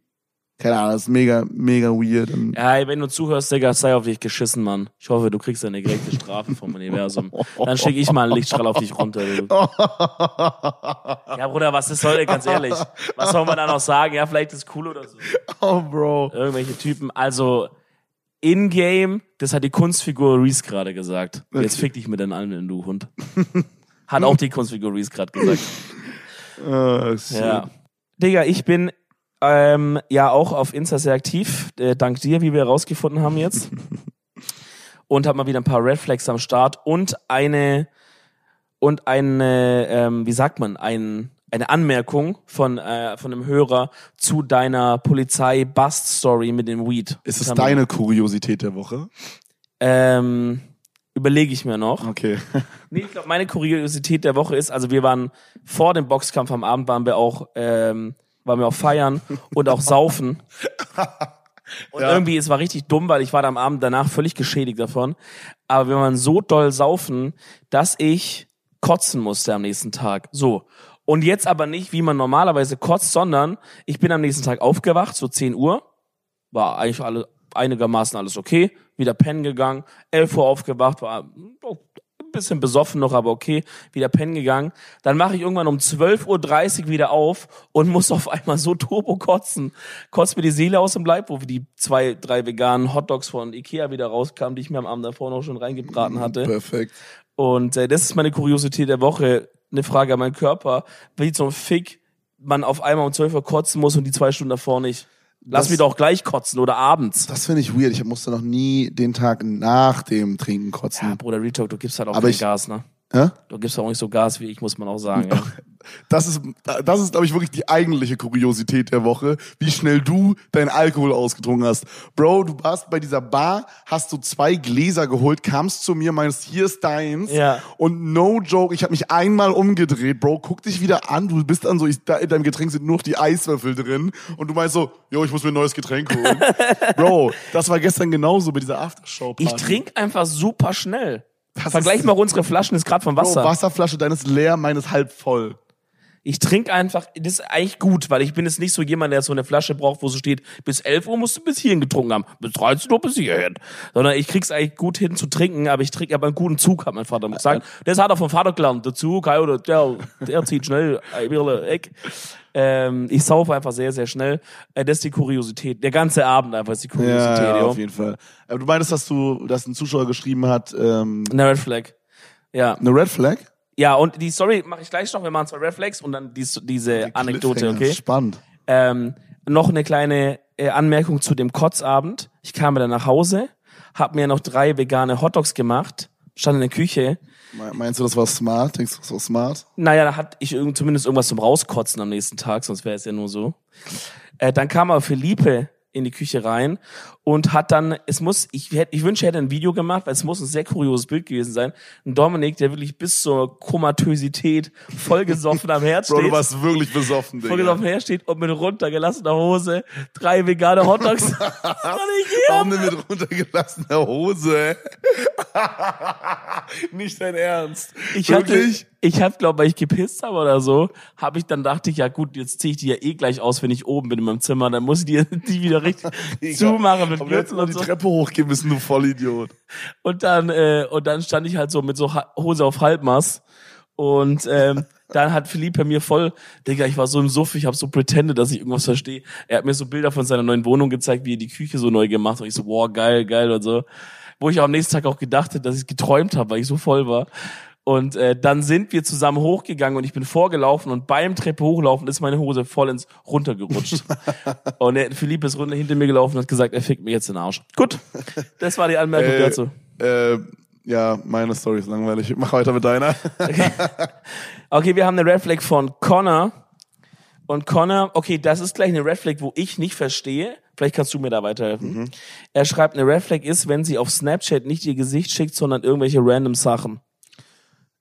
Speaker 1: Keine Ahnung, das ist mega, mega weird.
Speaker 2: Ja, ey, wenn du zuhörst, Digga, sei auf dich geschissen, Mann. Ich hoffe, du kriegst eine gerechte Strafe vom Universum. Dann schicke ich mal einen Lichtstrahl auf dich runter. Du. Ja, Bruder, was ist heute, ganz ehrlich? Was soll man da noch sagen? Ja, vielleicht ist cool oder so.
Speaker 1: oh, Bro.
Speaker 2: Irgendwelche Typen. Also, in-game, das hat die Kunstfigur Reese gerade gesagt. Jetzt fick dich mit den Almen, du Hund. Hat auch die Kunstfigur Reese gerade gesagt.
Speaker 1: Oh, shit.
Speaker 2: Ja. Digga, ich bin ähm, ja auch auf Insta sehr aktiv, äh, dank dir, wie wir herausgefunden haben jetzt. und habe mal wieder ein paar Red Flags am Start und eine und eine, ähm, wie sagt man, ein, eine Anmerkung von, äh, von einem Hörer zu deiner Polizei-Bust-Story mit dem Weed.
Speaker 1: Ist es deine Kuriosität der Woche?
Speaker 2: Ähm, überlege ich mir noch.
Speaker 1: Okay.
Speaker 2: Nee, ich glaube, meine Kuriosität der Woche ist, also wir waren vor dem Boxkampf am Abend, waren wir auch, ähm, waren wir auch feiern und auch saufen. Und
Speaker 1: Ja.
Speaker 2: irgendwie, es war richtig dumm, weil ich war da am Abend danach völlig geschädigt davon. Aber wir waren so doll saufen, dass ich kotzen musste am nächsten Tag. So. Und jetzt aber nicht, wie man normalerweise kotzt, sondern ich bin am nächsten Tag aufgewacht, so 10 Uhr. War eigentlich alle, einigermaßen alles okay. Wieder pennen gegangen. 11 Uhr aufgewacht, war bisschen besoffen noch, aber okay, wieder pennen gegangen. Dann mache ich irgendwann um 12.30 Uhr wieder auf und muss auf einmal so turbo kotzen. Kotzt mir die Seele aus dem Leib, wo wir die zwei, drei veganen Hotdogs von Ikea wieder rauskamen, die ich mir am Abend davor noch schon reingebraten hatte.
Speaker 1: Perfekt.
Speaker 2: Und äh, das ist meine Kuriosität der Woche. Eine Frage an meinen Körper. Wie zum Fick man auf einmal um 12 Uhr kotzen muss und die zwei Stunden davor nicht. Lass
Speaker 1: Das-
Speaker 2: mich doch gleich kotzen oder abends.
Speaker 1: Das finde ich weird. Ich musste noch nie den Tag nach dem Trinken kotzen.
Speaker 2: Ja, Bruder Retalk, du gibst halt auch
Speaker 1: Aber
Speaker 2: kein
Speaker 1: ich-
Speaker 2: Gas, ne?
Speaker 1: Hä?
Speaker 2: Du gibst auch nicht so Gas wie ich, muss man auch sagen. Ja.
Speaker 1: Das ist, das ist, glaube ich, wirklich die eigentliche Kuriosität der Woche, wie schnell du deinen Alkohol ausgetrunken hast. Bro, du warst bei dieser Bar, hast du zwei Gläser geholt, kamst zu mir, meinst, hier ist deins.
Speaker 2: Ja.
Speaker 1: Und no joke, ich habe mich einmal umgedreht, Bro, guck dich wieder an, du bist dann so, ich, da in deinem Getränk sind nur noch die Eiswürfel drin. Und du meinst so, yo, ich muss mir ein neues Getränk holen. Bro, das war gestern genauso bei dieser Aftershow-Party.
Speaker 2: Ich trinke einfach super schnell.
Speaker 1: Das
Speaker 2: Vergleich mal unsere Flaschen, ist gerade von
Speaker 1: Bro,
Speaker 2: Wasser.
Speaker 1: Wasserflasche, deines leer, meines halb voll.
Speaker 2: Ich trinke einfach, das ist eigentlich gut, weil ich bin jetzt nicht so jemand, der so eine Flasche braucht, wo so steht, bis 11 Uhr musst du bis hierhin getrunken haben, bis 13 Uhr bis hierhin. Sondern ich krieg's eigentlich gut hin zu trinken, aber ich trinke aber einen guten Zug, hat mein Vater gesagt. Das hat er vom Vater gelernt. Der Zug, der, der zieht schnell, Eck. Ähm, ich saufe einfach sehr, sehr schnell. Äh, das ist die Kuriosität. Der ganze Abend einfach ist die Kuriosität,
Speaker 1: Ja, ja, auf jeden Fall. Aber du meinst, dass du, dass ein Zuschauer geschrieben hat, ähm,
Speaker 2: Eine Red Flag. Ja.
Speaker 1: eine Red Flag?
Speaker 2: Ja, und die Story mache ich gleich noch. Wir machen zwei Red Flags und dann dies, diese Anekdote,
Speaker 1: Cliffhanger,
Speaker 2: okay?
Speaker 1: Spannend.
Speaker 2: Ähm, noch eine kleine äh, Anmerkung zu dem Kotzabend. Ich kam dann nach Hause, hab mir noch drei vegane Hotdogs gemacht, stand in der Küche.
Speaker 1: Me- Meinst du, das war smart? Denkst du, das war smart?
Speaker 2: Naja, da hatte ich zumindest irgendwas zum Rauskotzen am nächsten Tag, sonst wäre es ja nur so. Äh, dann kam aber Philippe in die Küche rein und hat dann, es muss, ich, hätte, ich wünsche, er hätte ein Video gemacht, weil es muss ein sehr kurioses Bild gewesen sein. Ein Dominik, der wirklich bis zur Komatösität vollgesoffen am
Speaker 1: Bro,
Speaker 2: steht.
Speaker 1: du warst wirklich besoffen, Digga.
Speaker 2: Vollgesoffen am Herd steht und mit runtergelassener Hose drei vegane Hotdogs.
Speaker 1: Warum denn mit runtergelassener Hose? Nicht dein Ernst.
Speaker 2: Ich hatte,
Speaker 1: wirklich?
Speaker 2: ich hab, glaube weil ich gepisst habe oder so, habe ich dann dachte ich, ja gut, jetzt ziehe ich die ja eh gleich aus, wenn ich oben bin in meinem Zimmer, dann muss ich die, die wieder richtig zumachen mit Gürtel und
Speaker 1: die
Speaker 2: so.
Speaker 1: Treppe hochgehen müssen, du Vollidiot.
Speaker 2: Und dann, äh, und dann stand ich halt so mit so Hose auf Halbmaß. Und ähm, dann hat Philippe mir voll, Digga, ich war so im Suff, ich habe so pretended, dass ich irgendwas verstehe. Er hat mir so Bilder von seiner neuen Wohnung gezeigt, wie er die Küche so neu gemacht hat. Und ich so, boah, geil, geil und so. Wo ich auch am nächsten Tag auch gedacht hätte, dass ich geträumt habe, weil ich so voll war. Und äh, dann sind wir zusammen hochgegangen und ich bin vorgelaufen und beim Treppe hochlaufen ist meine Hose voll ins runtergerutscht. und der Philippe ist runter hinter mir gelaufen und hat gesagt, er fickt mir jetzt den Arsch. Gut, das war die Anmerkung
Speaker 1: Äh,
Speaker 2: dazu.
Speaker 1: Äh, ja, meine Story ist langweilig. Mach weiter mit deiner.
Speaker 2: Okay, wir haben eine Red Flag von Connor. Und Connor, okay, das ist gleich eine Red Flag, wo ich nicht verstehe. Vielleicht kannst du mir da weiterhelfen. Er schreibt, eine Red Flag ist, wenn sie auf Snapchat nicht ihr Gesicht schickt, sondern irgendwelche random Sachen.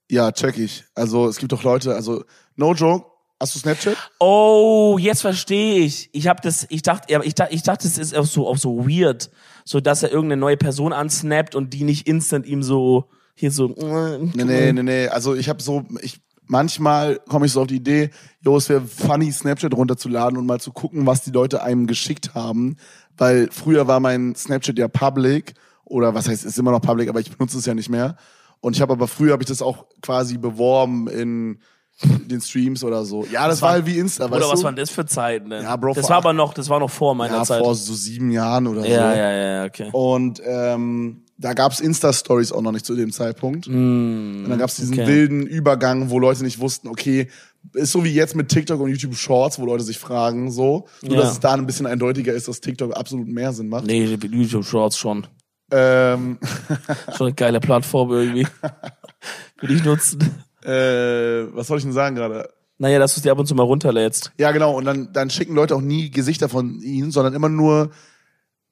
Speaker 1: Ja, check ich. Also, es gibt doch Leute, also, no joke. Hast du Snapchat?
Speaker 2: Oh, jetzt verstehe ich. Ich habe das, ich dachte, ich dachte, ich dachte, es ist auch so, auch so weird, so dass er irgendeine neue Person ansnappt und die nicht instant ihm so hier so.
Speaker 1: Nee, nee, nee, nee. Also ich habe so, ich manchmal komme ich so auf die Idee, jo, es wäre funny, Snapchat runterzuladen und mal zu gucken, was die Leute einem geschickt haben. Weil früher war mein Snapchat ja public oder was heißt, ist immer noch public, aber ich benutze es ja nicht mehr. Und ich habe aber früher habe ich das auch quasi beworben in den Streams oder so. Ja, das war halt wie Insta,
Speaker 2: Oder
Speaker 1: weißt
Speaker 2: was
Speaker 1: du?
Speaker 2: waren das für Zeiten? Denn?
Speaker 1: Ja, Bro,
Speaker 2: das war aber noch, das war noch vor meiner
Speaker 1: ja,
Speaker 2: Zeit.
Speaker 1: vor so sieben Jahren oder so.
Speaker 2: ja, ja, ja, ja, okay.
Speaker 1: Und ähm, da gab's Insta-Stories auch noch nicht zu dem Zeitpunkt. und dann gab's diesen
Speaker 2: Mm, okay.
Speaker 1: wilden Übergang, wo Leute nicht wussten, okay, ist so wie jetzt mit TikTok und YouTube Shorts, wo Leute sich fragen, so. Nur,
Speaker 2: Ja.
Speaker 1: dass es da ein bisschen eindeutiger ist, dass TikTok absolut mehr Sinn macht.
Speaker 2: Nee, YouTube Shorts schon.
Speaker 1: Ähm,
Speaker 2: Schon eine geile Plattform irgendwie. Würde ich nutzen.
Speaker 1: äh, was soll ich denn sagen gerade?
Speaker 2: Naja, dass du es dir ab und zu mal runterlädst.
Speaker 1: Ja, genau. Und dann, dann schicken Leute auch nie Gesichter von ihnen, sondern immer nur,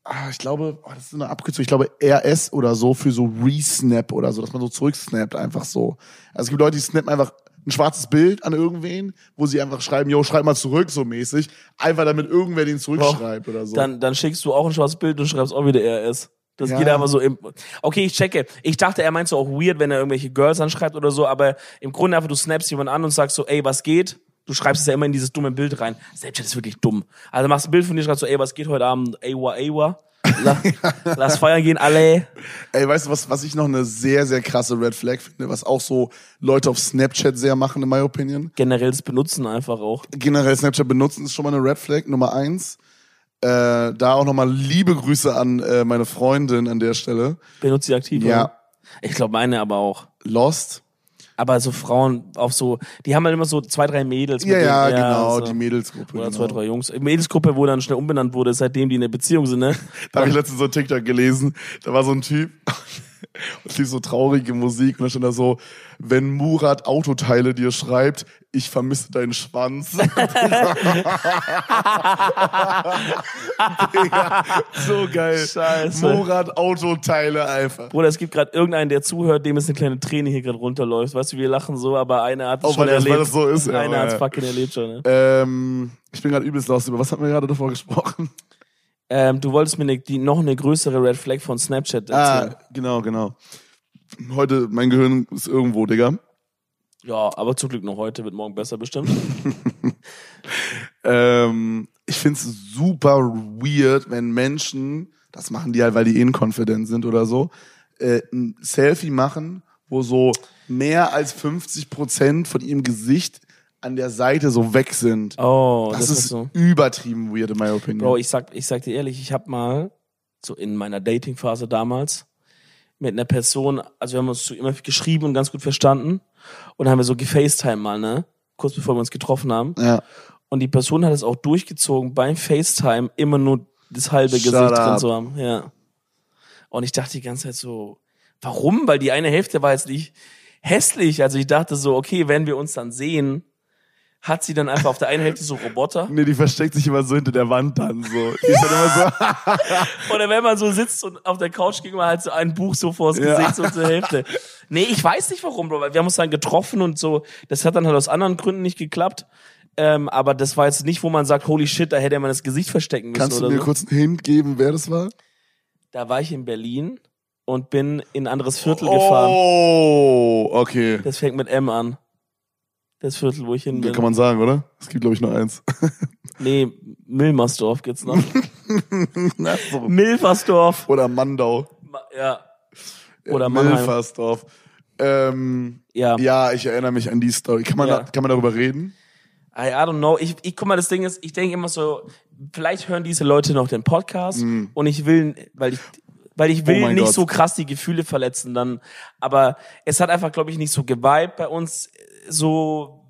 Speaker 1: ah, ich glaube, oh, das ist eine Abkürzung, ich glaube RS oder so für so Resnap oder so, dass man so zurücksnappt einfach so. Also es gibt Leute, die snappen einfach ein schwarzes Bild an irgendwen, wo sie einfach schreiben, yo, schreib mal zurück, so mäßig. Einfach damit irgendwer den zurückschreibt oder so.
Speaker 2: Dann, dann schickst du auch ein schwarzes Bild und schreibst auch wieder RS. Das
Speaker 1: Ja.
Speaker 2: geht einfach so im. Okay, ich checke. Ich dachte, er meint so auch weird, wenn er irgendwelche Girls anschreibt oder so, aber im Grunde einfach, du snappst jemanden an und sagst so, ey, was geht? Du schreibst es ja immer in dieses dumme Bild rein. Snapchat ist wirklich dumm. Also machst ein Bild von dir, schreibst so, ey, was geht heute Abend? Awa, Awa. La, lass feiern gehen, alle.
Speaker 1: Ey, weißt du, was, was ich noch eine sehr, sehr krasse Red Flag finde, was auch so Leute auf Snapchat sehr machen, in my opinion.
Speaker 2: Generell das Benutzen einfach auch.
Speaker 1: Generell Snapchat benutzen ist schon mal eine Red Flag, Nummer eins. Äh, da auch nochmal liebe Grüße an äh, meine Freundin an der Stelle.
Speaker 2: Benutzt sie aktiv.
Speaker 1: Ja.
Speaker 2: oder? Ich glaube meine aber auch.
Speaker 1: Lost.
Speaker 2: Aber so Frauen auf so, die haben halt immer so zwei, drei Mädels. mit
Speaker 1: Ja,
Speaker 2: denen-
Speaker 1: ja, genau,
Speaker 2: so.
Speaker 1: die Mädelsgruppe.
Speaker 2: Oder
Speaker 1: genau.
Speaker 2: zwei, drei Jungs. Mädelsgruppe, wo dann schnell umbenannt wurde, seitdem die in einer Beziehung sind, ne?
Speaker 1: Da habe ich letztens so TikTok gelesen, da war so ein Typ und lief so traurige Musik und da stand da so, wenn Murat Autoteile dir schreibt, ich vermisse deinen Schwanz. Digga, so geil.
Speaker 2: Scheiße.
Speaker 1: Murat Autoteile einfach.
Speaker 2: Bruder, es gibt gerade irgendeinen, der zuhört, dem ist eine kleine Träne hier gerade runterläuft. Weißt du, wir lachen so, aber einer hat es
Speaker 1: Auch
Speaker 2: schon
Speaker 1: weil das- weil
Speaker 2: erlebt.
Speaker 1: das so ist, ja,
Speaker 2: einer
Speaker 1: aber
Speaker 2: hat es
Speaker 1: ja.
Speaker 2: fucking erlebt schon, ne?
Speaker 1: Ähm, ich bin gerade übelst lost. Über was hatten wir gerade davor gesprochen?
Speaker 2: Ähm, du wolltest mir ne, die, noch eine größere Red Flag von Snapchat erzählen.
Speaker 1: Ah, genau, genau. Heute, mein Gehirn ist irgendwo, Digga.
Speaker 2: Ja, aber zum Glück noch heute, wird morgen besser bestimmt.
Speaker 1: Ähm, ich find's super weird, wenn Menschen, das machen die halt, weil die inkonfident sind oder so, äh, ein Selfie machen, wo so mehr als 50 Prozent von ihrem Gesicht an der Seite so weg sind.
Speaker 2: Oh,
Speaker 1: das,
Speaker 2: das,
Speaker 1: ist
Speaker 2: ist so.
Speaker 1: übertrieben weird in my opinion.
Speaker 2: Bro, ich sag, ich sag dir ehrlich, ich habe mal, so in meiner Dating-Phase damals, mit einer Person, also wir haben uns so immer geschrieben und ganz gut verstanden. Und dann haben wir so gefacetime mal, ne? Kurz bevor wir uns getroffen haben.
Speaker 1: ja.
Speaker 2: Und die Person hat es auch durchgezogen, beim FaceTime immer nur das halbe
Speaker 1: Shut
Speaker 2: Gesicht drin
Speaker 1: up.
Speaker 2: zu haben. Ja. Und ich dachte die ganze Zeit so, warum? Weil die eine Hälfte war jetzt nicht hässlich. Also ich dachte so, okay, wenn wir uns dann sehen, hat sie dann einfach auf der einen Hälfte so Roboter.
Speaker 1: Nee, die versteckt sich immer so hinter der Wand dann so. Die ist dann immer so.
Speaker 2: Oder wenn man so sitzt und auf der Couch ging man halt so ein Buch so vors
Speaker 1: Ja.
Speaker 2: Gesicht so zur Hälfte. Nee, ich weiß nicht warum, Bro, weil wir haben uns dann getroffen und so. Das hat dann halt aus anderen Gründen nicht geklappt. Ähm, aber das war jetzt nicht, wo man sagt, holy shit, da hätte man das Gesicht verstecken müssen
Speaker 1: Kannst du
Speaker 2: oder
Speaker 1: mir
Speaker 2: so.
Speaker 1: kurz einen Hint geben, wer das war?
Speaker 2: Da war ich in Berlin und bin in ein anderes Viertel gefahren.
Speaker 1: Oh, okay.
Speaker 2: Das fängt mit M an. Das Viertel, wo ich hin bin.
Speaker 1: kann man sagen, oder? Es gibt, glaube ich, nur eins.
Speaker 2: Nee, Milmersdorf gibt's noch.
Speaker 1: So.
Speaker 2: Milfersdorf.
Speaker 1: Oder Mandau.
Speaker 2: Ma- Ja. Oder Mannheim.
Speaker 1: Milfersdorf. Ähm,
Speaker 2: Ja.
Speaker 1: ja, ich erinnere mich an die Story. Kann man,
Speaker 2: Ja.
Speaker 1: da, kann man darüber reden?
Speaker 2: I, I don't know. Ich, ich guck mal, das Ding ist, ich denke immer so, vielleicht hören diese Leute noch den Podcast und ich will, weil ich, weil ich will
Speaker 1: Mhm. Oh
Speaker 2: nicht
Speaker 1: Gott.
Speaker 2: so krass die Gefühle verletzen dann. Aber es hat einfach, glaube ich, nicht so geweibt bei uns. So,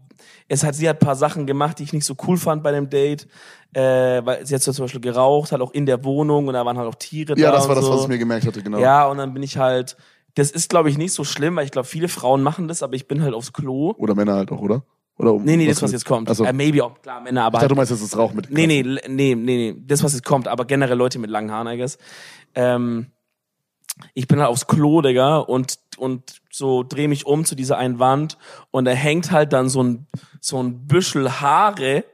Speaker 2: es hat, sie hat paar Sachen gemacht, die ich nicht so cool fand bei dem Date. Äh, weil sie hat zum Beispiel geraucht, halt auch in der Wohnung und da waren halt auch Tiere
Speaker 1: Ja,
Speaker 2: da.
Speaker 1: das war das,
Speaker 2: so.
Speaker 1: was ich mir gemerkt hatte, genau.
Speaker 2: Ja, und dann bin ich halt, das ist, glaube ich, nicht so schlimm, weil ich glaube, viele Frauen machen das, aber ich bin halt aufs Klo.
Speaker 1: Oder Männer halt auch, oder? Oder
Speaker 2: Nee, nee, das, was jetzt kommt.
Speaker 1: Also,
Speaker 2: Äh, maybe auch, klar, Männer, aber
Speaker 1: ich dachte, du meinst das Rauch mit.
Speaker 2: Nee, nee, nee, nee, nee, das, was jetzt kommt, aber generell Leute mit langen Haaren, I guess. Ähm, ich bin halt aufs Klo, Digga, und, und so dreh mich um zu dieser einen Wand und da hängt halt dann so ein, so ein Büschel Haare,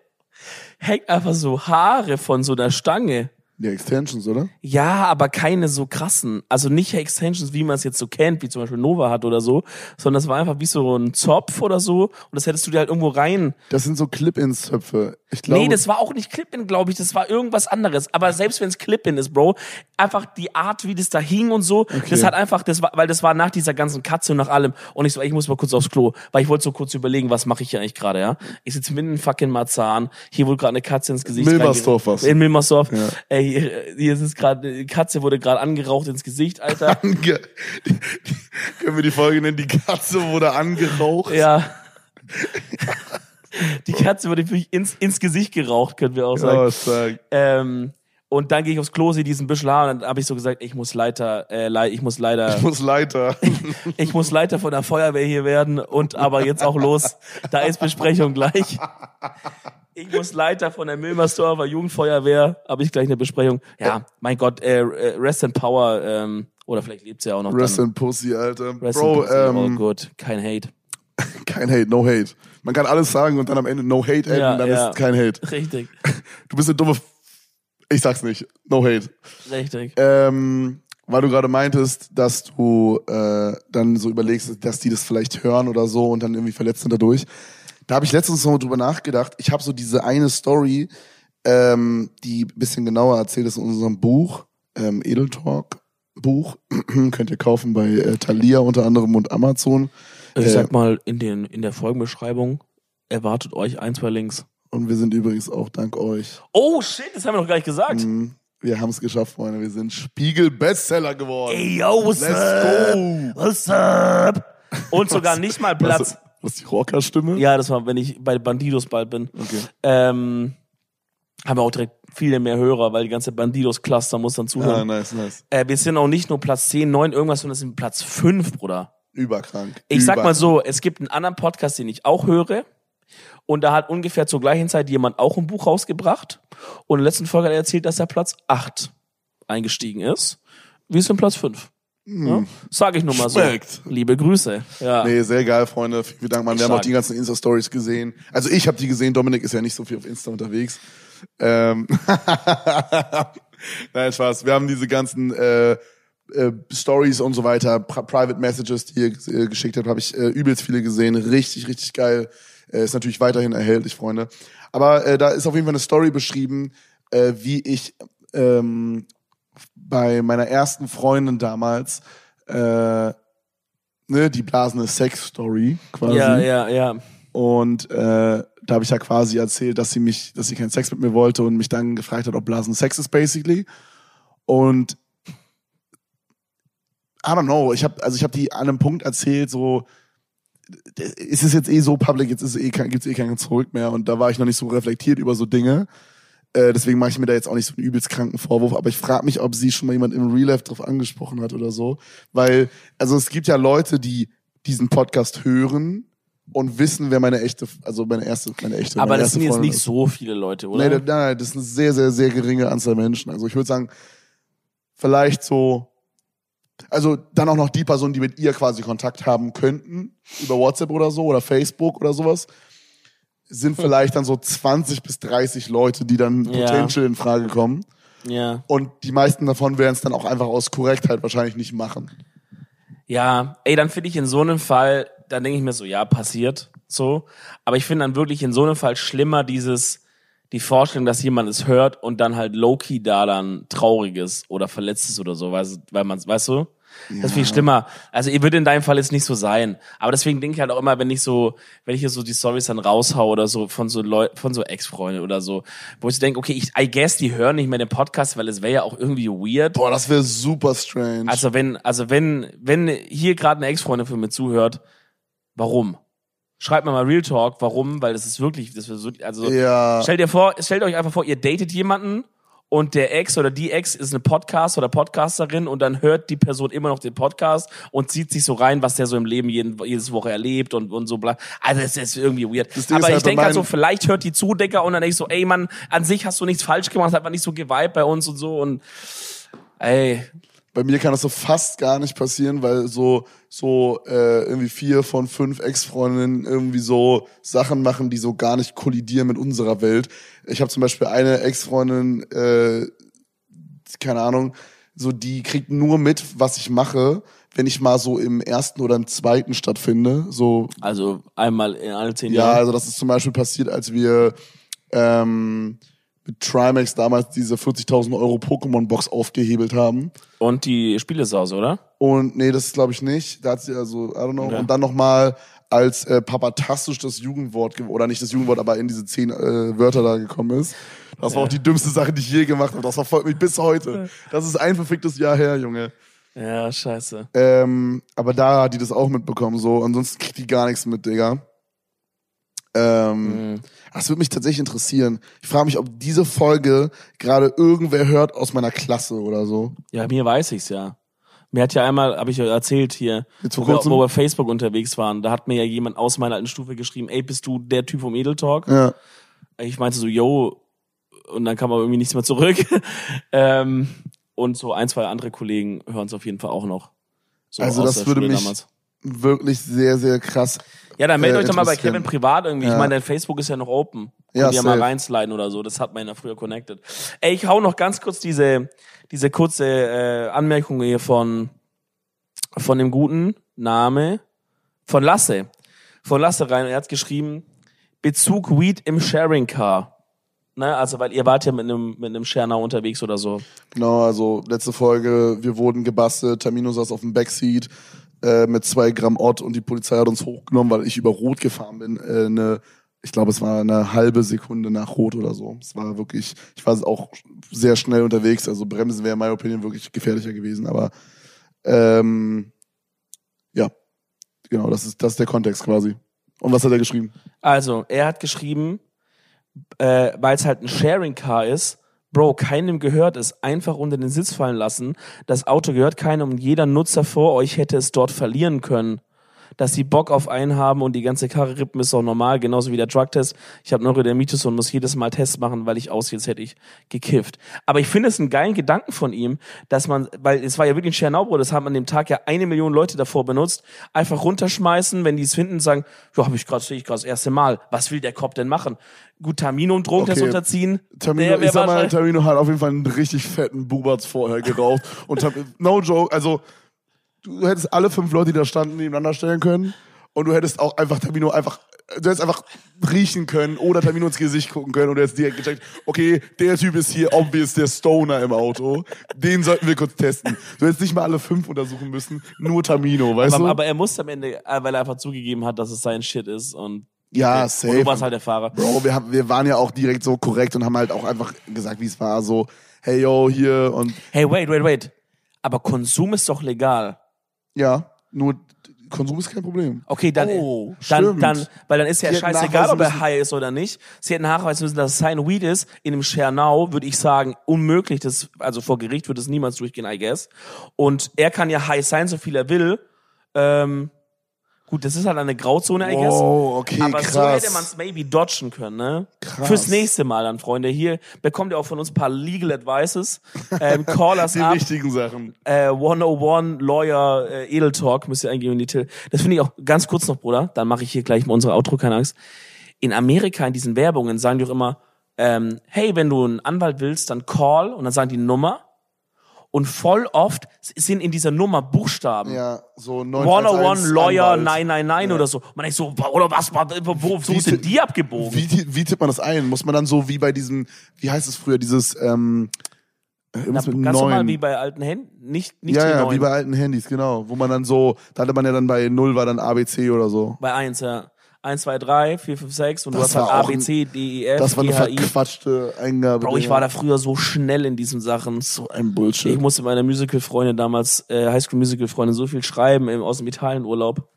Speaker 2: hängt einfach so Haare von so einer Stange.
Speaker 1: Die Extensions, oder?
Speaker 2: Ja, aber keine so krassen. Also nicht Extensions, wie man es jetzt so kennt, wie zum Beispiel Nova hat oder so, sondern es war einfach wie so ein Zopf oder so und das hättest du dir halt irgendwo rein
Speaker 1: Das sind so Clip-Ins-Zöpfe. Ich glaube,
Speaker 2: nee, das war auch nicht Clip-In, glaube ich. Das war irgendwas anderes. Aber selbst wenn es Clip-In ist, Bro, einfach die Art, wie das da hing und so, das hat einfach, das war, weil das war nach dieser ganzen Katze und nach allem. Und ich so, ich muss mal kurz aufs Klo, weil ich wollte so kurz überlegen, was mache ich hier eigentlich gerade, ja? Ich sitze mitten in fucking Marzahn. Hier wurde gerade eine Katze ins Gesicht.
Speaker 1: Milmersdorf war's.
Speaker 2: In Milmersdorf.
Speaker 1: Ja.
Speaker 2: Ey, hier, hier ist es gerade, die Katze wurde gerade angeraucht ins Gesicht, Alter.
Speaker 1: Ange können wir die Folge nennen? Die Katze wurde angeraucht.
Speaker 2: ja. Die Katze wurde ins, ins Gesicht geraucht, können wir auch sagen.
Speaker 1: Oh.
Speaker 2: Ähm, und dann gehe ich aufs Klo, sehe diesen Büschel Haar und dann habe ich so gesagt, ich muss Leiter, äh, ich muss leider,
Speaker 1: Ich muss Leiter.
Speaker 2: ich muss Leiter von der Feuerwehr hier werden und aber jetzt auch los. Da ist Besprechung gleich. Ich muss Leiter von der Milmersdorfer Jugendfeuerwehr, habe ich gleich eine Besprechung. Ja, mein Gott, äh, äh, Rest in Power, ähm, oder vielleicht lebt sie ja auch noch.
Speaker 1: Rest
Speaker 2: dann.
Speaker 1: in Pussy, Alter.
Speaker 2: Rest
Speaker 1: Bro,
Speaker 2: in Pussy. oh
Speaker 1: ähm,
Speaker 2: gut, kein Hate.
Speaker 1: kein Hate, no hate. Man kann alles sagen und dann am Ende no hate enden,
Speaker 2: Ja,
Speaker 1: dann
Speaker 2: ja.
Speaker 1: ist es kein Hate.
Speaker 2: Richtig,
Speaker 1: Du bist eine dumme. F ich sag's nicht. No hate.
Speaker 2: richtig.
Speaker 1: Ähm, weil du gerade meintest, dass du äh, dann so überlegst, dass die das vielleicht hören oder so und dann irgendwie verletzt sind dadurch. Da habe ich letztens so drüber nachgedacht. Ich habe so diese eine Story, ähm, die ein bisschen genauer erzählt ist in unserem Buch. ähm, Edeltalk Buch. Könnt ihr kaufen bei äh, Thalia unter anderem und Amazon.
Speaker 2: Ich
Speaker 1: Äh,
Speaker 2: sag mal, in, den, in der Folgenbeschreibung erwartet euch ein, zwei Links.
Speaker 1: Und wir sind übrigens auch dank euch.
Speaker 2: Oh shit, das haben wir noch gar nicht gesagt.
Speaker 1: Mhm. Wir haben es geschafft, Freunde. Wir sind Spiegel-Bestseller geworden.
Speaker 2: Ey, yo, what's
Speaker 1: Let's
Speaker 2: up?
Speaker 1: go!
Speaker 2: What's up? Und sogar nicht mal Platz.
Speaker 1: Was, die Rocker-Stimme?
Speaker 2: Ja, das war, wenn ich bei Bandidos bald bin.
Speaker 1: Okay.
Speaker 2: Ähm, haben wir auch direkt viele mehr Hörer, weil die ganze Bandidos-Cluster muss dann
Speaker 1: Ah,
Speaker 2: zuhören.
Speaker 1: nice, nice.
Speaker 2: Äh, wir sind auch nicht nur Platz 10, 9, irgendwas, sondern wir sind Platz 5, Bruder.
Speaker 1: Überkrank.
Speaker 2: Ich sag mal
Speaker 1: Überkrank.
Speaker 2: so, es gibt einen anderen Podcast, den ich auch höre. Und da hat ungefähr zur gleichen Zeit jemand auch ein Buch rausgebracht. Und in der letzten Folge hat er erzählt, dass er Platz 8 eingestiegen ist. Wir sind Platz 5. Ja? Sag ich nur mal so.
Speaker 1: Respekt.
Speaker 2: Liebe Grüße. Ja.
Speaker 1: Nee, sehr geil, Freunde. Vielen Dank, Mann. Wir haben auch die ganzen Insta-Stories gesehen. Also ich habe die gesehen. Dominik ist ja nicht so viel auf Insta unterwegs. Ähm Nein, Spaß. Wir haben diese ganzen äh, äh, Stories und so weiter, Pri Private Messages, die ihr äh, geschickt habt, habe ich äh, übelst viele gesehen. Richtig, richtig geil. Äh, ist natürlich weiterhin erhältlich, Freunde. Aber äh, da ist auf jeden Fall eine Story beschrieben, äh, wie ich ähm, bei meiner ersten Freundin damals äh, ne, die blasene Sex-Story quasi.
Speaker 2: ja, ja, ja.
Speaker 1: Und äh, da habe ich ja quasi erzählt, dass sie mich, dass sie keinen Sex mit mir wollte und mich dann gefragt hat, ob Blasen Sex ist, basically. Und I don't know, ich habe also ich habe die an einem Punkt erzählt, so ist es jetzt eh so public, jetzt ist es eh kein, gibt's eh keinen Zurück mehr und da war ich noch nicht so reflektiert über so Dinge. Äh, deswegen mache ich mir da jetzt auch nicht so einen übelst kranken Vorwurf, aber ich frage mich, ob sie schon mal jemand im Real Life drauf angesprochen hat oder so, weil also es gibt ja Leute, die diesen Podcast hören und wissen, wer meine echte, also meine erste, meine echte.
Speaker 2: Aber
Speaker 1: meine
Speaker 2: das sind jetzt
Speaker 1: Freundin
Speaker 2: nicht
Speaker 1: ist.
Speaker 2: so viele Leute, oder?
Speaker 1: Nee, da- nein, das ist eine sehr, sehr, sehr geringe Anzahl Menschen. Also ich würde sagen, vielleicht so, also dann auch noch die Personen, die mit ihr quasi Kontakt haben könnten, über WhatsApp oder so oder Facebook oder sowas, sind vielleicht dann so 20 bis 30 Leute, die dann
Speaker 2: Ja.
Speaker 1: potential in Frage kommen.
Speaker 2: ja.
Speaker 1: Und die meisten davon werden es dann auch einfach aus Korrektheit wahrscheinlich nicht machen.
Speaker 2: Ja, ey, dann finde ich in so einem Fall, dann denke ich mir so, ja, passiert so. Aber ich finde dann wirklich in so einem Fall schlimmer dieses, die Vorstellung, dass jemand es hört und dann halt low-key da dann traurig ist oder verletzt ist oder so, weil, weil man, weißt du? Das finde ich schlimmer. Also, ihr würde in deinem Fall jetzt nicht so sein. Aber deswegen denke ich halt auch immer, wenn ich so, wenn ich hier so die Stories dann raushau oder so von so Leuten, von so Ex-Freunden oder so, wo ich so denke, okay, ich, I guess, die hören nicht mehr den Podcast, weil es wäre ja auch irgendwie weird.
Speaker 1: Boah, das wäre super strange.
Speaker 2: Also wenn, also wenn, wenn hier gerade eine Ex-Freundin von mir zuhört, warum? Schreibt mir mal Real Talk, warum? Weil das ist wirklich, das ist so, also
Speaker 1: ja.
Speaker 2: stellt ihr vor, stellt euch einfach vor, ihr datet jemanden und der Ex oder die Ex ist eine Podcast oder Podcasterin und dann hört die Person immer noch den Podcast und zieht sich so rein, was der so im Leben jeden, jedes Woche erlebt und, und so bla. Also das ist irgendwie weird. Aber ich
Speaker 1: halt bei
Speaker 2: denke halt so, vielleicht hört die zu, Digga, und dann denke ich so, ey Mann, an sich hast du nichts falsch gemacht, hat man nicht so geweibt bei uns und so und ey,
Speaker 1: Bei mir kann das so fast gar nicht passieren, weil so so äh, irgendwie vier von fünf Ex-Freundinnen irgendwie so Sachen machen, die so gar nicht kollidieren mit unserer Welt. Ich habe zum Beispiel eine Ex-Freundin, äh, keine Ahnung, so die kriegt nur mit, was ich mache, wenn ich mal so im ersten oder im zweiten stattfinde. So
Speaker 2: also einmal in alle zehn
Speaker 1: ja,
Speaker 2: Jahren.
Speaker 1: also das ist zum Beispiel passiert, als wir ähm, mit Trimax damals diese 40.000 Euro Pokémon-Box aufgehebelt haben.
Speaker 2: Und die Spielesause, oder?
Speaker 1: Und nee, das glaube ich nicht. Da hat sie also, I don't know.
Speaker 2: Ja.
Speaker 1: Und dann nochmal als äh, papatastisch das Jugendwort, ge- oder nicht das Jugendwort, aber in diese zehn äh, Wörter da gekommen ist. Das war auch die dümmste Sache, die ich je gemacht habe. Das verfolgt mich bis heute. Das ist ein verficktes Jahr her, Junge.
Speaker 2: Ja, scheiße.
Speaker 1: Ähm, aber da hat die das auch mitbekommen, so. Ansonsten kriegt die gar nichts mit, Digga. Ähm,
Speaker 2: Mhm.
Speaker 1: Das würde mich tatsächlich interessieren. Ich frage mich, ob diese Folge gerade irgendwer hört aus meiner Klasse oder so.
Speaker 2: Ja, mir weiß ich's ja. Mir hat ja einmal, habe ich ja erzählt hier, wo wir, wo wir Facebook unterwegs waren, da hat mir ja jemand aus meiner alten Stufe geschrieben, ey, bist du der Typ vom Edel Talk?
Speaker 1: Ja.
Speaker 2: Ich meinte so, yo, und dann kam aber irgendwie nichts mehr zurück. ähm, und so ein, zwei andere Kollegen hören es auf jeden Fall auch noch. So
Speaker 1: Also das würde mich wirklich sehr, sehr krass.
Speaker 2: Ja, dann meldet
Speaker 1: äh,
Speaker 2: euch doch mal bei. Kevin privat irgendwie. Ich
Speaker 1: Ja.
Speaker 2: meine, dein Facebook ist ja noch open.
Speaker 1: Ja,
Speaker 2: Könnt ihr mal reinsliden oder so. Das hat man ja früher connected. Ey, ich hau noch ganz kurz diese, diese kurze äh, Anmerkung hier von, von dem guten Name von Lasse. Von Lasse rein. Er hat geschrieben, Bezug Weed im Sharing Car. Ne? Also, weil ihr wart ja mit einem, mit einem Schernau unterwegs oder so.
Speaker 1: Genau, also letzte Folge, wir wurden gebastelt, Tamino saß auf dem Backseat äh, mit zwei Gramm Ott und die Polizei hat uns hochgenommen, weil ich über Rot gefahren bin. Äh, eine, ich glaube, es war eine halbe Sekunde nach Rot oder so. Es war wirklich, ich war auch sehr schnell unterwegs, also Bremsen wäre in meiner Opinion wirklich gefährlicher gewesen, aber ähm, ja, genau, das ist, das ist der Kontext quasi. Und was hat er geschrieben?
Speaker 2: Also, er hat geschrieben, äh, weil es halt ein Sharing-Car ist, Bro, keinem gehört es, einfach unter den Sitz fallen lassen. Das Auto gehört keinem und jeder Nutzer vor euch hätte es dort verlieren können. Dass sie Bock auf einen haben und die ganze Karre rippen, ist auch normal, genauso wie der Drugtest. Ich habe Neurodermitis und muss jedes Mal Tests machen, weil ich aussehe, als hätte ich gekifft. Aber ich finde es einen geilen Gedanken von ihm, dass man, weil es war ja wirklich ein Schernau, das haben an dem Tag ja eine Million Leute davor benutzt, einfach runterschmeißen, wenn die es finden, sagen, ja, habe ich gerade, sehe ich gerade das erste Mal. Was will der Cop denn machen? Gut, Tamino und Drogentest
Speaker 1: Okay.
Speaker 2: unterziehen.
Speaker 1: Tamino,
Speaker 2: Der
Speaker 1: ich sag mal, Tamino hat auf jeden Fall einen richtig fetten Bubatz vorher geraucht. und no joke, also du hättest alle fünf Leute, die da standen, nebeneinander stellen können. Und du hättest auch einfach Tamino einfach, du hättest einfach riechen können oder Tamino ins Gesicht gucken können und du hättest direkt gecheckt, okay, der Typ ist hier obvious der Stoner im Auto. Den sollten wir kurz testen. Du hättest nicht mal alle fünf untersuchen müssen, nur Tamino, weißt
Speaker 2: aber,
Speaker 1: du?
Speaker 2: aber er musste am Ende, äh, weil er einfach zugegeben hat, dass es sein Shit ist und
Speaker 1: ja,
Speaker 2: und
Speaker 1: safe.
Speaker 2: du warst halt der Fahrer.
Speaker 1: Bro, wir, haben, wir waren ja auch direkt so korrekt und haben halt auch einfach gesagt, wie es war. So, hey yo, hier und
Speaker 2: Hey, wait, wait, wait. Aber Konsum ist doch legal.
Speaker 1: Ja, nur Konsum ist kein Problem.
Speaker 2: Okay, dann,
Speaker 1: Oh,
Speaker 2: dann, dann, weil dann ist ja scheißegal, ob er high ist oder nicht. Sie hätten nachweisen müssen, dass es sein Weed ist. In dem Schernau würde ich sagen, unmöglich. Das, also vor Gericht würde es niemals durchgehen, I guess. Und er kann ja high sein, so viel er will. Ähm, gut, das ist halt eine Grauzone, I guess.
Speaker 1: Wow, okay,
Speaker 2: Aber
Speaker 1: krass.
Speaker 2: so hätte man es maybe dodgen können, ne?
Speaker 1: Krass.
Speaker 2: Fürs nächste Mal dann, Freunde. Hier bekommt ihr auch von uns ein paar Legal Advices. Ähm, call us
Speaker 1: Die
Speaker 2: up.
Speaker 1: wichtigen Sachen.
Speaker 2: Äh, 101 Lawyer äh, Edel Talk müsst ihr eingeben in die Till. Das finde ich auch ganz kurz noch, Bruder. Dann mache ich hier gleich mal unsere Outro, keine Angst. In Amerika in diesen Werbungen sagen die auch immer, ähm, hey, wenn du einen Anwalt willst, dann call und dann sagen die Nummer. Und voll oft sind in dieser Nummer Buchstaben.
Speaker 1: Ja, so
Speaker 2: 101 Lawyer
Speaker 1: Anwalt.
Speaker 2: 999 oder so. Man denkt so, oder was, wa- wo, wo, wo
Speaker 1: Wie
Speaker 2: sind die abgebogen?
Speaker 1: Wie, wie tippt man das ein? Muss man dann so wie bei diesem, wie heißt es früher, dieses, ähm, äh,
Speaker 2: Na,
Speaker 1: irgendwas mit
Speaker 2: ganz normal wie bei alten Händen. Nicht, nicht
Speaker 1: ja,
Speaker 2: die
Speaker 1: ja, wie bei alten Handys, genau. Wo man dann so, da hatte man ja dann bei null war dann ABC oder so.
Speaker 2: Bei eins, ja. 1, 2, 3, 4, 5, 6 und du
Speaker 1: Das
Speaker 2: hast halt A, B, C, D, E, F,
Speaker 1: Das war eine
Speaker 2: G, H, I.
Speaker 1: verquatschte Eingabe.
Speaker 2: Bro, ich war da früher so schnell in diesen Sachen.
Speaker 1: so ein
Speaker 2: Ich
Speaker 1: Bullshit.
Speaker 2: musste meiner Musical-Freundin damals, äh, Highschool-Musical-Freundin, so viel schreiben im, aus dem Italienurlaub.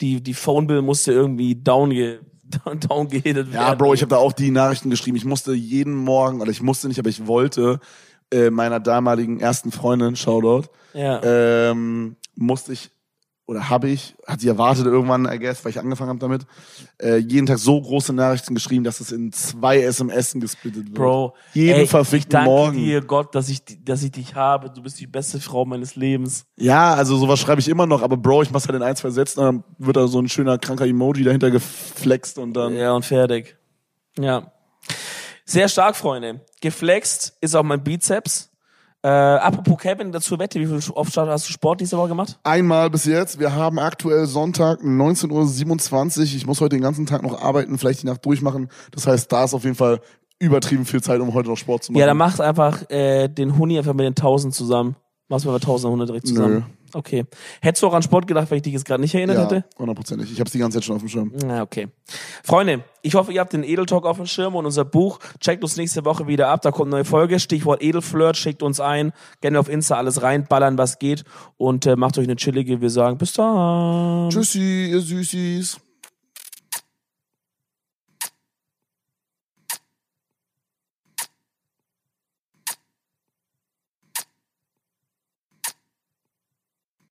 Speaker 2: Die, die Phone-Bill musste irgendwie down, ge, down, down werden.
Speaker 1: Ja, Bro, ich habe da auch die Nachrichten geschrieben. Ich musste jeden Morgen, oder ich musste nicht, aber ich wollte äh, meiner damaligen ersten Freundin, Shoutout,
Speaker 2: Ja.
Speaker 1: ähm, musste ich oder habe ich, hat sie erwartet irgendwann, I guess, weil ich angefangen habe damit, äh, jeden Tag so große Nachrichten geschrieben, dass es in zwei SMS gesplittet wird.
Speaker 2: Bro,
Speaker 1: jeden
Speaker 2: ey,
Speaker 1: verfickten
Speaker 2: danke
Speaker 1: Morgen.
Speaker 2: dir, Gott, dass ich, dass ich dich habe. Du bist die beste Frau meines Lebens.
Speaker 1: Ja, also sowas schreibe ich immer noch, aber Bro, ich mach's halt in ein, zwei Sätzen, dann wird da so ein schöner kranker Emoji dahinter geflext und dann.
Speaker 2: Ja, und fertig. Ja. Sehr stark, Freunde. Geflext ist auch mein Bizeps. Äh, apropos Kevin, dazu Wette, wie viel oft hast du Sport diese Woche gemacht?
Speaker 1: Einmal bis jetzt. Wir haben aktuell Sonntag 19.27 Uhr. Ich muss heute den ganzen Tag noch arbeiten, vielleicht die Nacht durchmachen. Das heißt, da ist auf jeden Fall übertrieben viel Zeit, um heute noch Sport zu machen.
Speaker 2: Ja, dann machst einfach äh, den Huni einfach mit den 1000 zusammen. Machst du mal 1100 direkt zusammen.
Speaker 1: Nö.
Speaker 2: Okay. Hättest du auch an Sport gedacht, weil ich dich jetzt gerade nicht erinnert
Speaker 1: ja,
Speaker 2: hätte?
Speaker 1: hundertprozentig. Ich hab's die ganze Zeit schon auf dem Schirm.
Speaker 2: Na, okay. Freunde, ich hoffe, ihr habt den Edeltalk auf dem Schirm und unser Buch. Checkt uns nächste Woche wieder ab. Da kommt eine neue Folge. Stichwort Edelflirt. Schickt uns ein. Gerne auf Insta alles reinballern, was geht. Und äh, macht euch eine chillige. Wir sagen bis dann.
Speaker 1: Tschüssi, ihr Süßis.